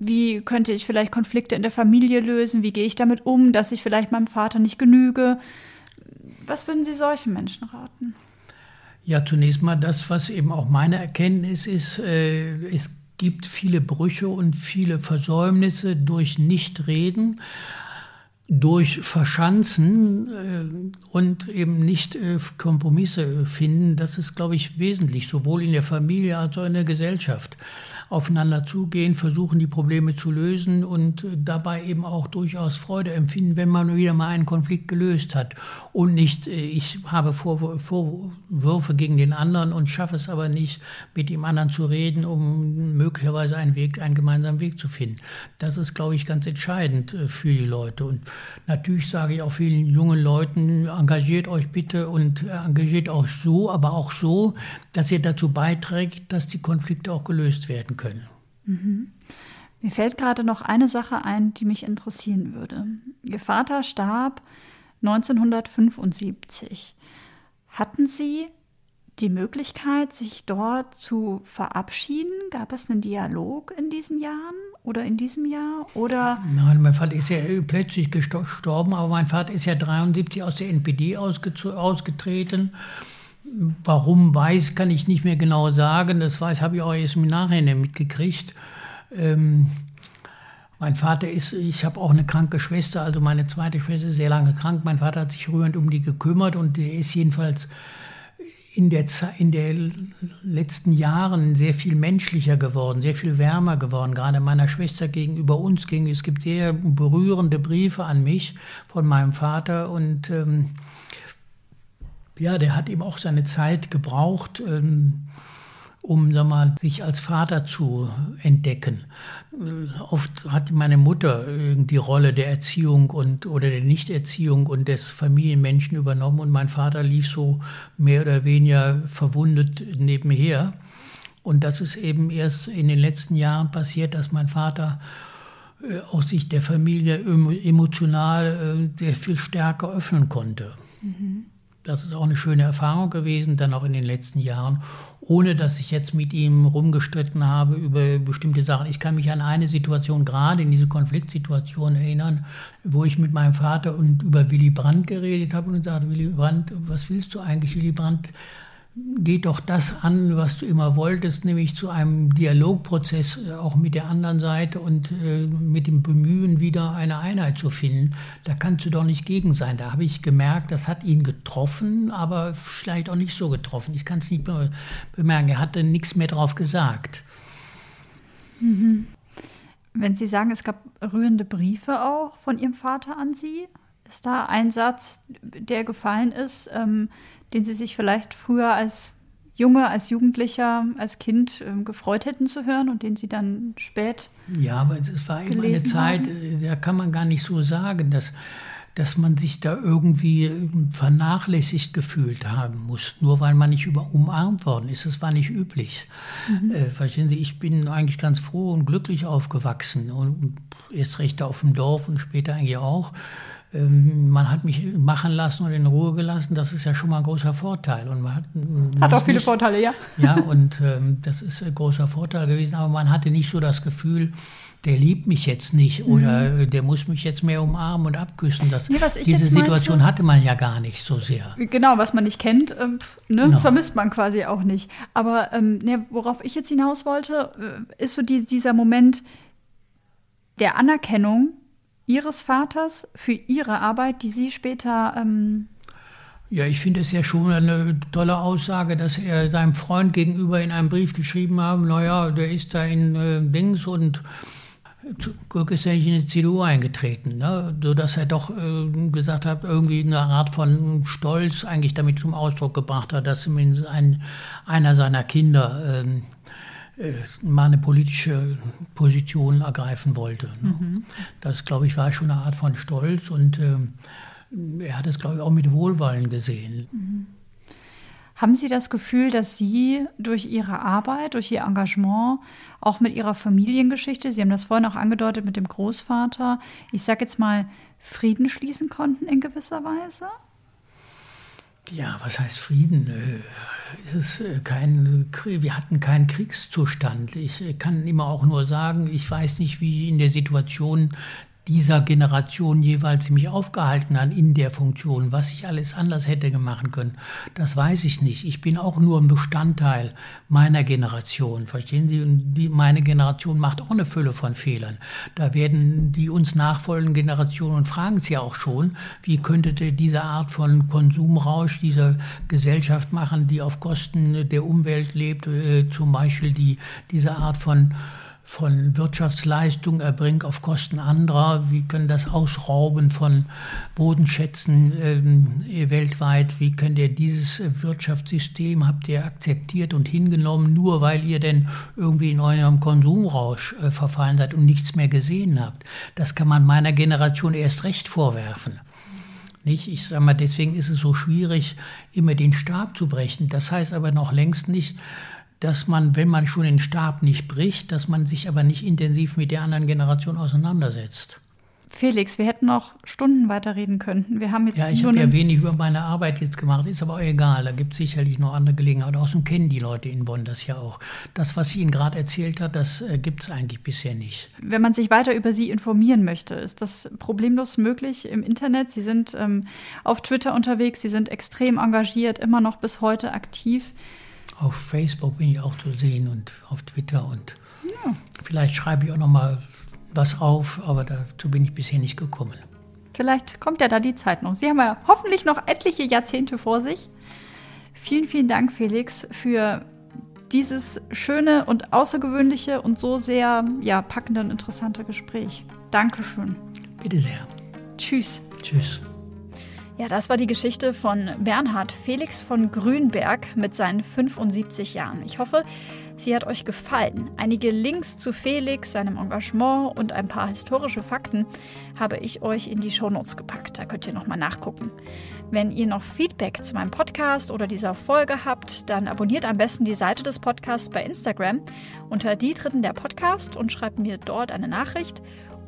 Wie könnte ich vielleicht Konflikte in der Familie lösen? Wie gehe ich damit um, dass ich vielleicht meinem Vater nicht genüge? Was würden Sie solchen Menschen raten? Ja, zunächst mal das, was eben auch meine Erkenntnis ist, äh, es gibt viele Brüche und viele Versäumnisse durch Nichtreden durch Verschanzen äh, und eben nicht äh, Kompromisse finden, das ist, glaube ich, wesentlich, sowohl in der Familie als auch in der Gesellschaft aufeinander zugehen, versuchen die Probleme zu lösen und dabei eben auch durchaus Freude empfinden, wenn man wieder mal einen Konflikt gelöst hat und nicht, äh, ich habe Vorwürfe gegen den anderen und schaffe es aber nicht, mit dem anderen zu reden, um möglicherweise einen Weg, einen gemeinsamen Weg zu finden. Das ist, glaube ich, ganz entscheidend äh, für die Leute. Und natürlich sage ich auch vielen jungen Leuten, engagiert euch bitte und engagiert euch so, aber auch so, dass ihr dazu beiträgt, dass die Konflikte auch gelöst werden können. Mhm. Mir fällt gerade noch eine Sache ein, die mich interessieren würde. Ihr Vater starb 1975. Hatten Sie die Möglichkeit, sich dort zu verabschieden? Gab es einen Dialog in diesen Jahren oder in diesem Jahr? Oder Nein, mein Vater ist ja plötzlich gestorben, aber mein Vater ist ja 73 aus der NPD ausgetreten. Warum weiß, kann ich nicht mehr genau sagen. Das weiß, habe ich auch erst im Nachhinein mitgekriegt. Ähm, mein Vater ist, ich habe auch eine kranke Schwester, also meine zweite Schwester ist sehr lange krank. Mein Vater hat sich rührend um die gekümmert und der ist jedenfalls in der, in der letzten Jahren sehr viel menschlicher geworden, sehr viel wärmer geworden, gerade meiner Schwester gegenüber uns ging. Es gibt sehr berührende Briefe an mich von meinem Vater und ähm, ja, der hat eben auch seine Zeit gebraucht, ähm, um sag mal, sich als Vater zu entdecken. Oft hat meine Mutter die Rolle der Erziehung und oder der Nichterziehung und des Familienmenschen übernommen und mein Vater lief so mehr oder weniger verwundet nebenher. Und das ist eben erst in den letzten Jahren passiert, dass mein Vater äh, aus Sicht der Familie emotional äh, sehr viel stärker öffnen konnte. Mhm. Das ist auch eine schöne Erfahrung gewesen, dann auch in den letzten Jahren, ohne dass ich jetzt mit ihm rumgestritten habe über bestimmte Sachen. Ich kann mich an eine Situation, gerade in diese Konfliktsituation erinnern, wo ich mit meinem Vater und über Willy Brandt geredet habe und sagte, Willy Brandt, was willst du eigentlich, Willy Brandt? Geht doch das an, was du immer wolltest, nämlich zu einem Dialogprozess äh, auch mit der anderen Seite und äh, mit dem Bemühen, wieder eine Einheit zu finden. Da kannst du doch nicht gegen sein. Da habe ich gemerkt, das hat ihn getroffen, aber vielleicht auch nicht so getroffen. Ich kann es nicht mehr bemerken. Er hatte nichts mehr drauf gesagt. Mhm. Wenn Sie sagen, es gab rührende Briefe auch von Ihrem Vater an Sie, ist da ein Satz, der gefallen ist, ähm, den Sie sich vielleicht früher als Junge, als Jugendlicher, als Kind ähm, gefreut hätten zu hören und den Sie dann spät. Ja, aber es war eben eine Zeit, haben? Äh, da kann man gar nicht so sagen, dass, dass man sich da irgendwie ähm, vernachlässigt gefühlt haben muss, nur weil man nicht über umarmt worden ist. Das war nicht üblich. Mhm. Äh, verstehen Sie, ich bin eigentlich ganz froh und glücklich aufgewachsen und erst recht auf dem Dorf und später eigentlich auch. Ähm, man hat mich machen lassen und in Ruhe gelassen, das ist ja schon mal ein großer Vorteil. Und man hat, hat auch viele nicht, Vorteile, ja. Ja, und ähm, das ist ein großer Vorteil gewesen, aber man hatte nicht so das Gefühl, der liebt mich jetzt nicht mhm. oder der muss mich jetzt mehr umarmen und abküssen. Das, nee, diese Situation meinte, hatte man ja gar nicht so sehr. Genau, was man nicht kennt, ähm, ne, genau. vermisst man quasi auch nicht. Aber ähm, ne, worauf ich jetzt hinaus wollte, äh, ist so die, dieser Moment der Anerkennung Ihres Vaters für Ihre Arbeit, die Sie später. Ähm ja, ich finde es ja schon eine tolle Aussage, dass er seinem Freund gegenüber in einem Brief geschrieben hat: naja, der ist da in äh, Dings und Glück ist er nicht in die CDU eingetreten, ne? sodass er doch äh, gesagt hat, irgendwie eine Art von Stolz eigentlich damit zum Ausdruck gebracht hat, dass zumindest ein, einer seiner Kinder äh, mal eine politische Position ergreifen wollte. Ne? Mhm. Das, glaube ich, war schon eine Art von Stolz und äh, er hat es, glaube ich, auch mit Wohlwollen gesehen. Mhm. Haben Sie das Gefühl, dass Sie durch Ihre Arbeit, durch Ihr Engagement, auch mit Ihrer Familiengeschichte, Sie haben das vorhin auch angedeutet mit dem Großvater, ich sage jetzt mal, Frieden schließen konnten in gewisser Weise? Ja, was heißt Frieden? Äh, ist äh, kein, wir hatten keinen Kriegszustand. Ich kann immer auch nur sagen, ich weiß nicht, wie in der Situation dieser Generation jeweils mich aufgehalten hat in der Funktion. Was ich alles anders hätte machen können, das weiß ich nicht. Ich bin auch nur ein Bestandteil meiner Generation, verstehen Sie? Und die, meine Generation macht auch eine Fülle von Fehlern. Da werden die uns nachfolgenden Generationen fragen ja auch schon, wie könnte diese Art von Konsumrausch dieser Gesellschaft machen, die auf Kosten der Umwelt lebt, äh, zum Beispiel die, diese Art von von Wirtschaftsleistung erbringt auf Kosten anderer? Wie können das Ausrauben von Bodenschätzen äh, weltweit? Wie könnt ihr dieses Wirtschaftssystem, habt ihr akzeptiert und hingenommen, nur weil ihr denn irgendwie in eurem Konsumrausch äh, verfallen seid und nichts mehr gesehen habt? Das kann man meiner Generation erst recht vorwerfen. Nicht? Ich sage mal, deswegen ist es so schwierig, immer den Stab zu brechen. Das heißt aber noch längst nicht, dass man, wenn man schon den Stab nicht bricht, dass man sich aber nicht intensiv mit der anderen Generation auseinandersetzt. Felix, wir hätten noch Stunden weiterreden können. Wir haben jetzt ja, ich habe ja wenig über meine Arbeit jetzt gemacht, ist aber auch egal. Da gibt es sicherlich noch andere Gelegenheiten. Außerdem kennen die Leute in Bonn das ja auch. Das, was sie Ihnen gerade erzählt hat, das äh, gibt es eigentlich bisher nicht. Wenn man sich weiter über Sie informieren möchte, ist das problemlos möglich im Internet. Sie sind ähm, auf Twitter unterwegs, Sie sind extrem engagiert, immer noch bis heute aktiv. Auf Facebook bin ich auch zu sehen und auf Twitter und ja. vielleicht schreibe ich auch noch mal was auf, aber dazu bin ich bisher nicht gekommen. Vielleicht kommt ja da die Zeit noch. Sie haben ja hoffentlich noch etliche Jahrzehnte vor sich. Vielen, vielen Dank, Felix, für dieses schöne und außergewöhnliche und so sehr ja, packende und interessante Gespräch. Dankeschön. Bitte sehr. Tschüss. Tschüss. Ja, das war die Geschichte von Bernhard Felix von Grünberg mit seinen 75 Jahren. Ich hoffe, sie hat euch gefallen. Einige Links zu Felix, seinem Engagement und ein paar historische Fakten habe ich euch in die Shownotes gepackt. Da könnt ihr nochmal nachgucken. Wenn ihr noch Feedback zu meinem Podcast oder dieser Folge habt, dann abonniert am besten die Seite des Podcasts bei Instagram unter die Dritten der Podcast und schreibt mir dort eine Nachricht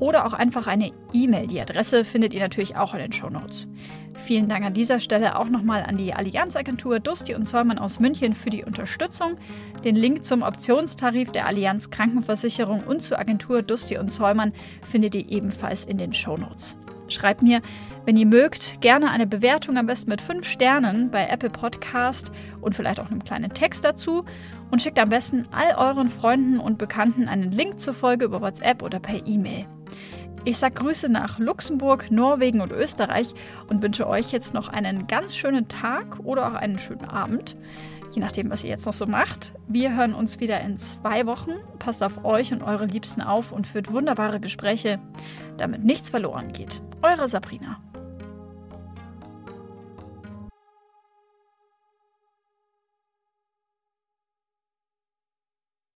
oder auch einfach eine E-Mail. Die Adresse findet ihr natürlich auch in den Show Notes. Vielen Dank an dieser Stelle auch nochmal an die Allianzagentur Dusti und Zollmann aus München für die Unterstützung. Den Link zum Optionstarif der Allianz Krankenversicherung und zur Agentur Dusti und Zollmann findet ihr ebenfalls in den Show Notes. Schreibt mir, wenn ihr mögt, gerne eine Bewertung, am besten mit 5 Sternen bei Apple Podcast und vielleicht auch einem kleinen Text dazu und schickt am besten all euren Freunden und Bekannten einen Link zur Folge über WhatsApp oder per E-Mail. Ich sage Grüße nach Luxemburg, Norwegen und Österreich und wünsche euch jetzt noch einen ganz schönen Tag oder auch einen schönen Abend. Je nachdem, was ihr jetzt noch so macht. Wir hören uns wieder in zwei Wochen. Passt auf euch und eure Liebsten auf und führt wunderbare Gespräche, damit nichts verloren geht. Eure Sabrina.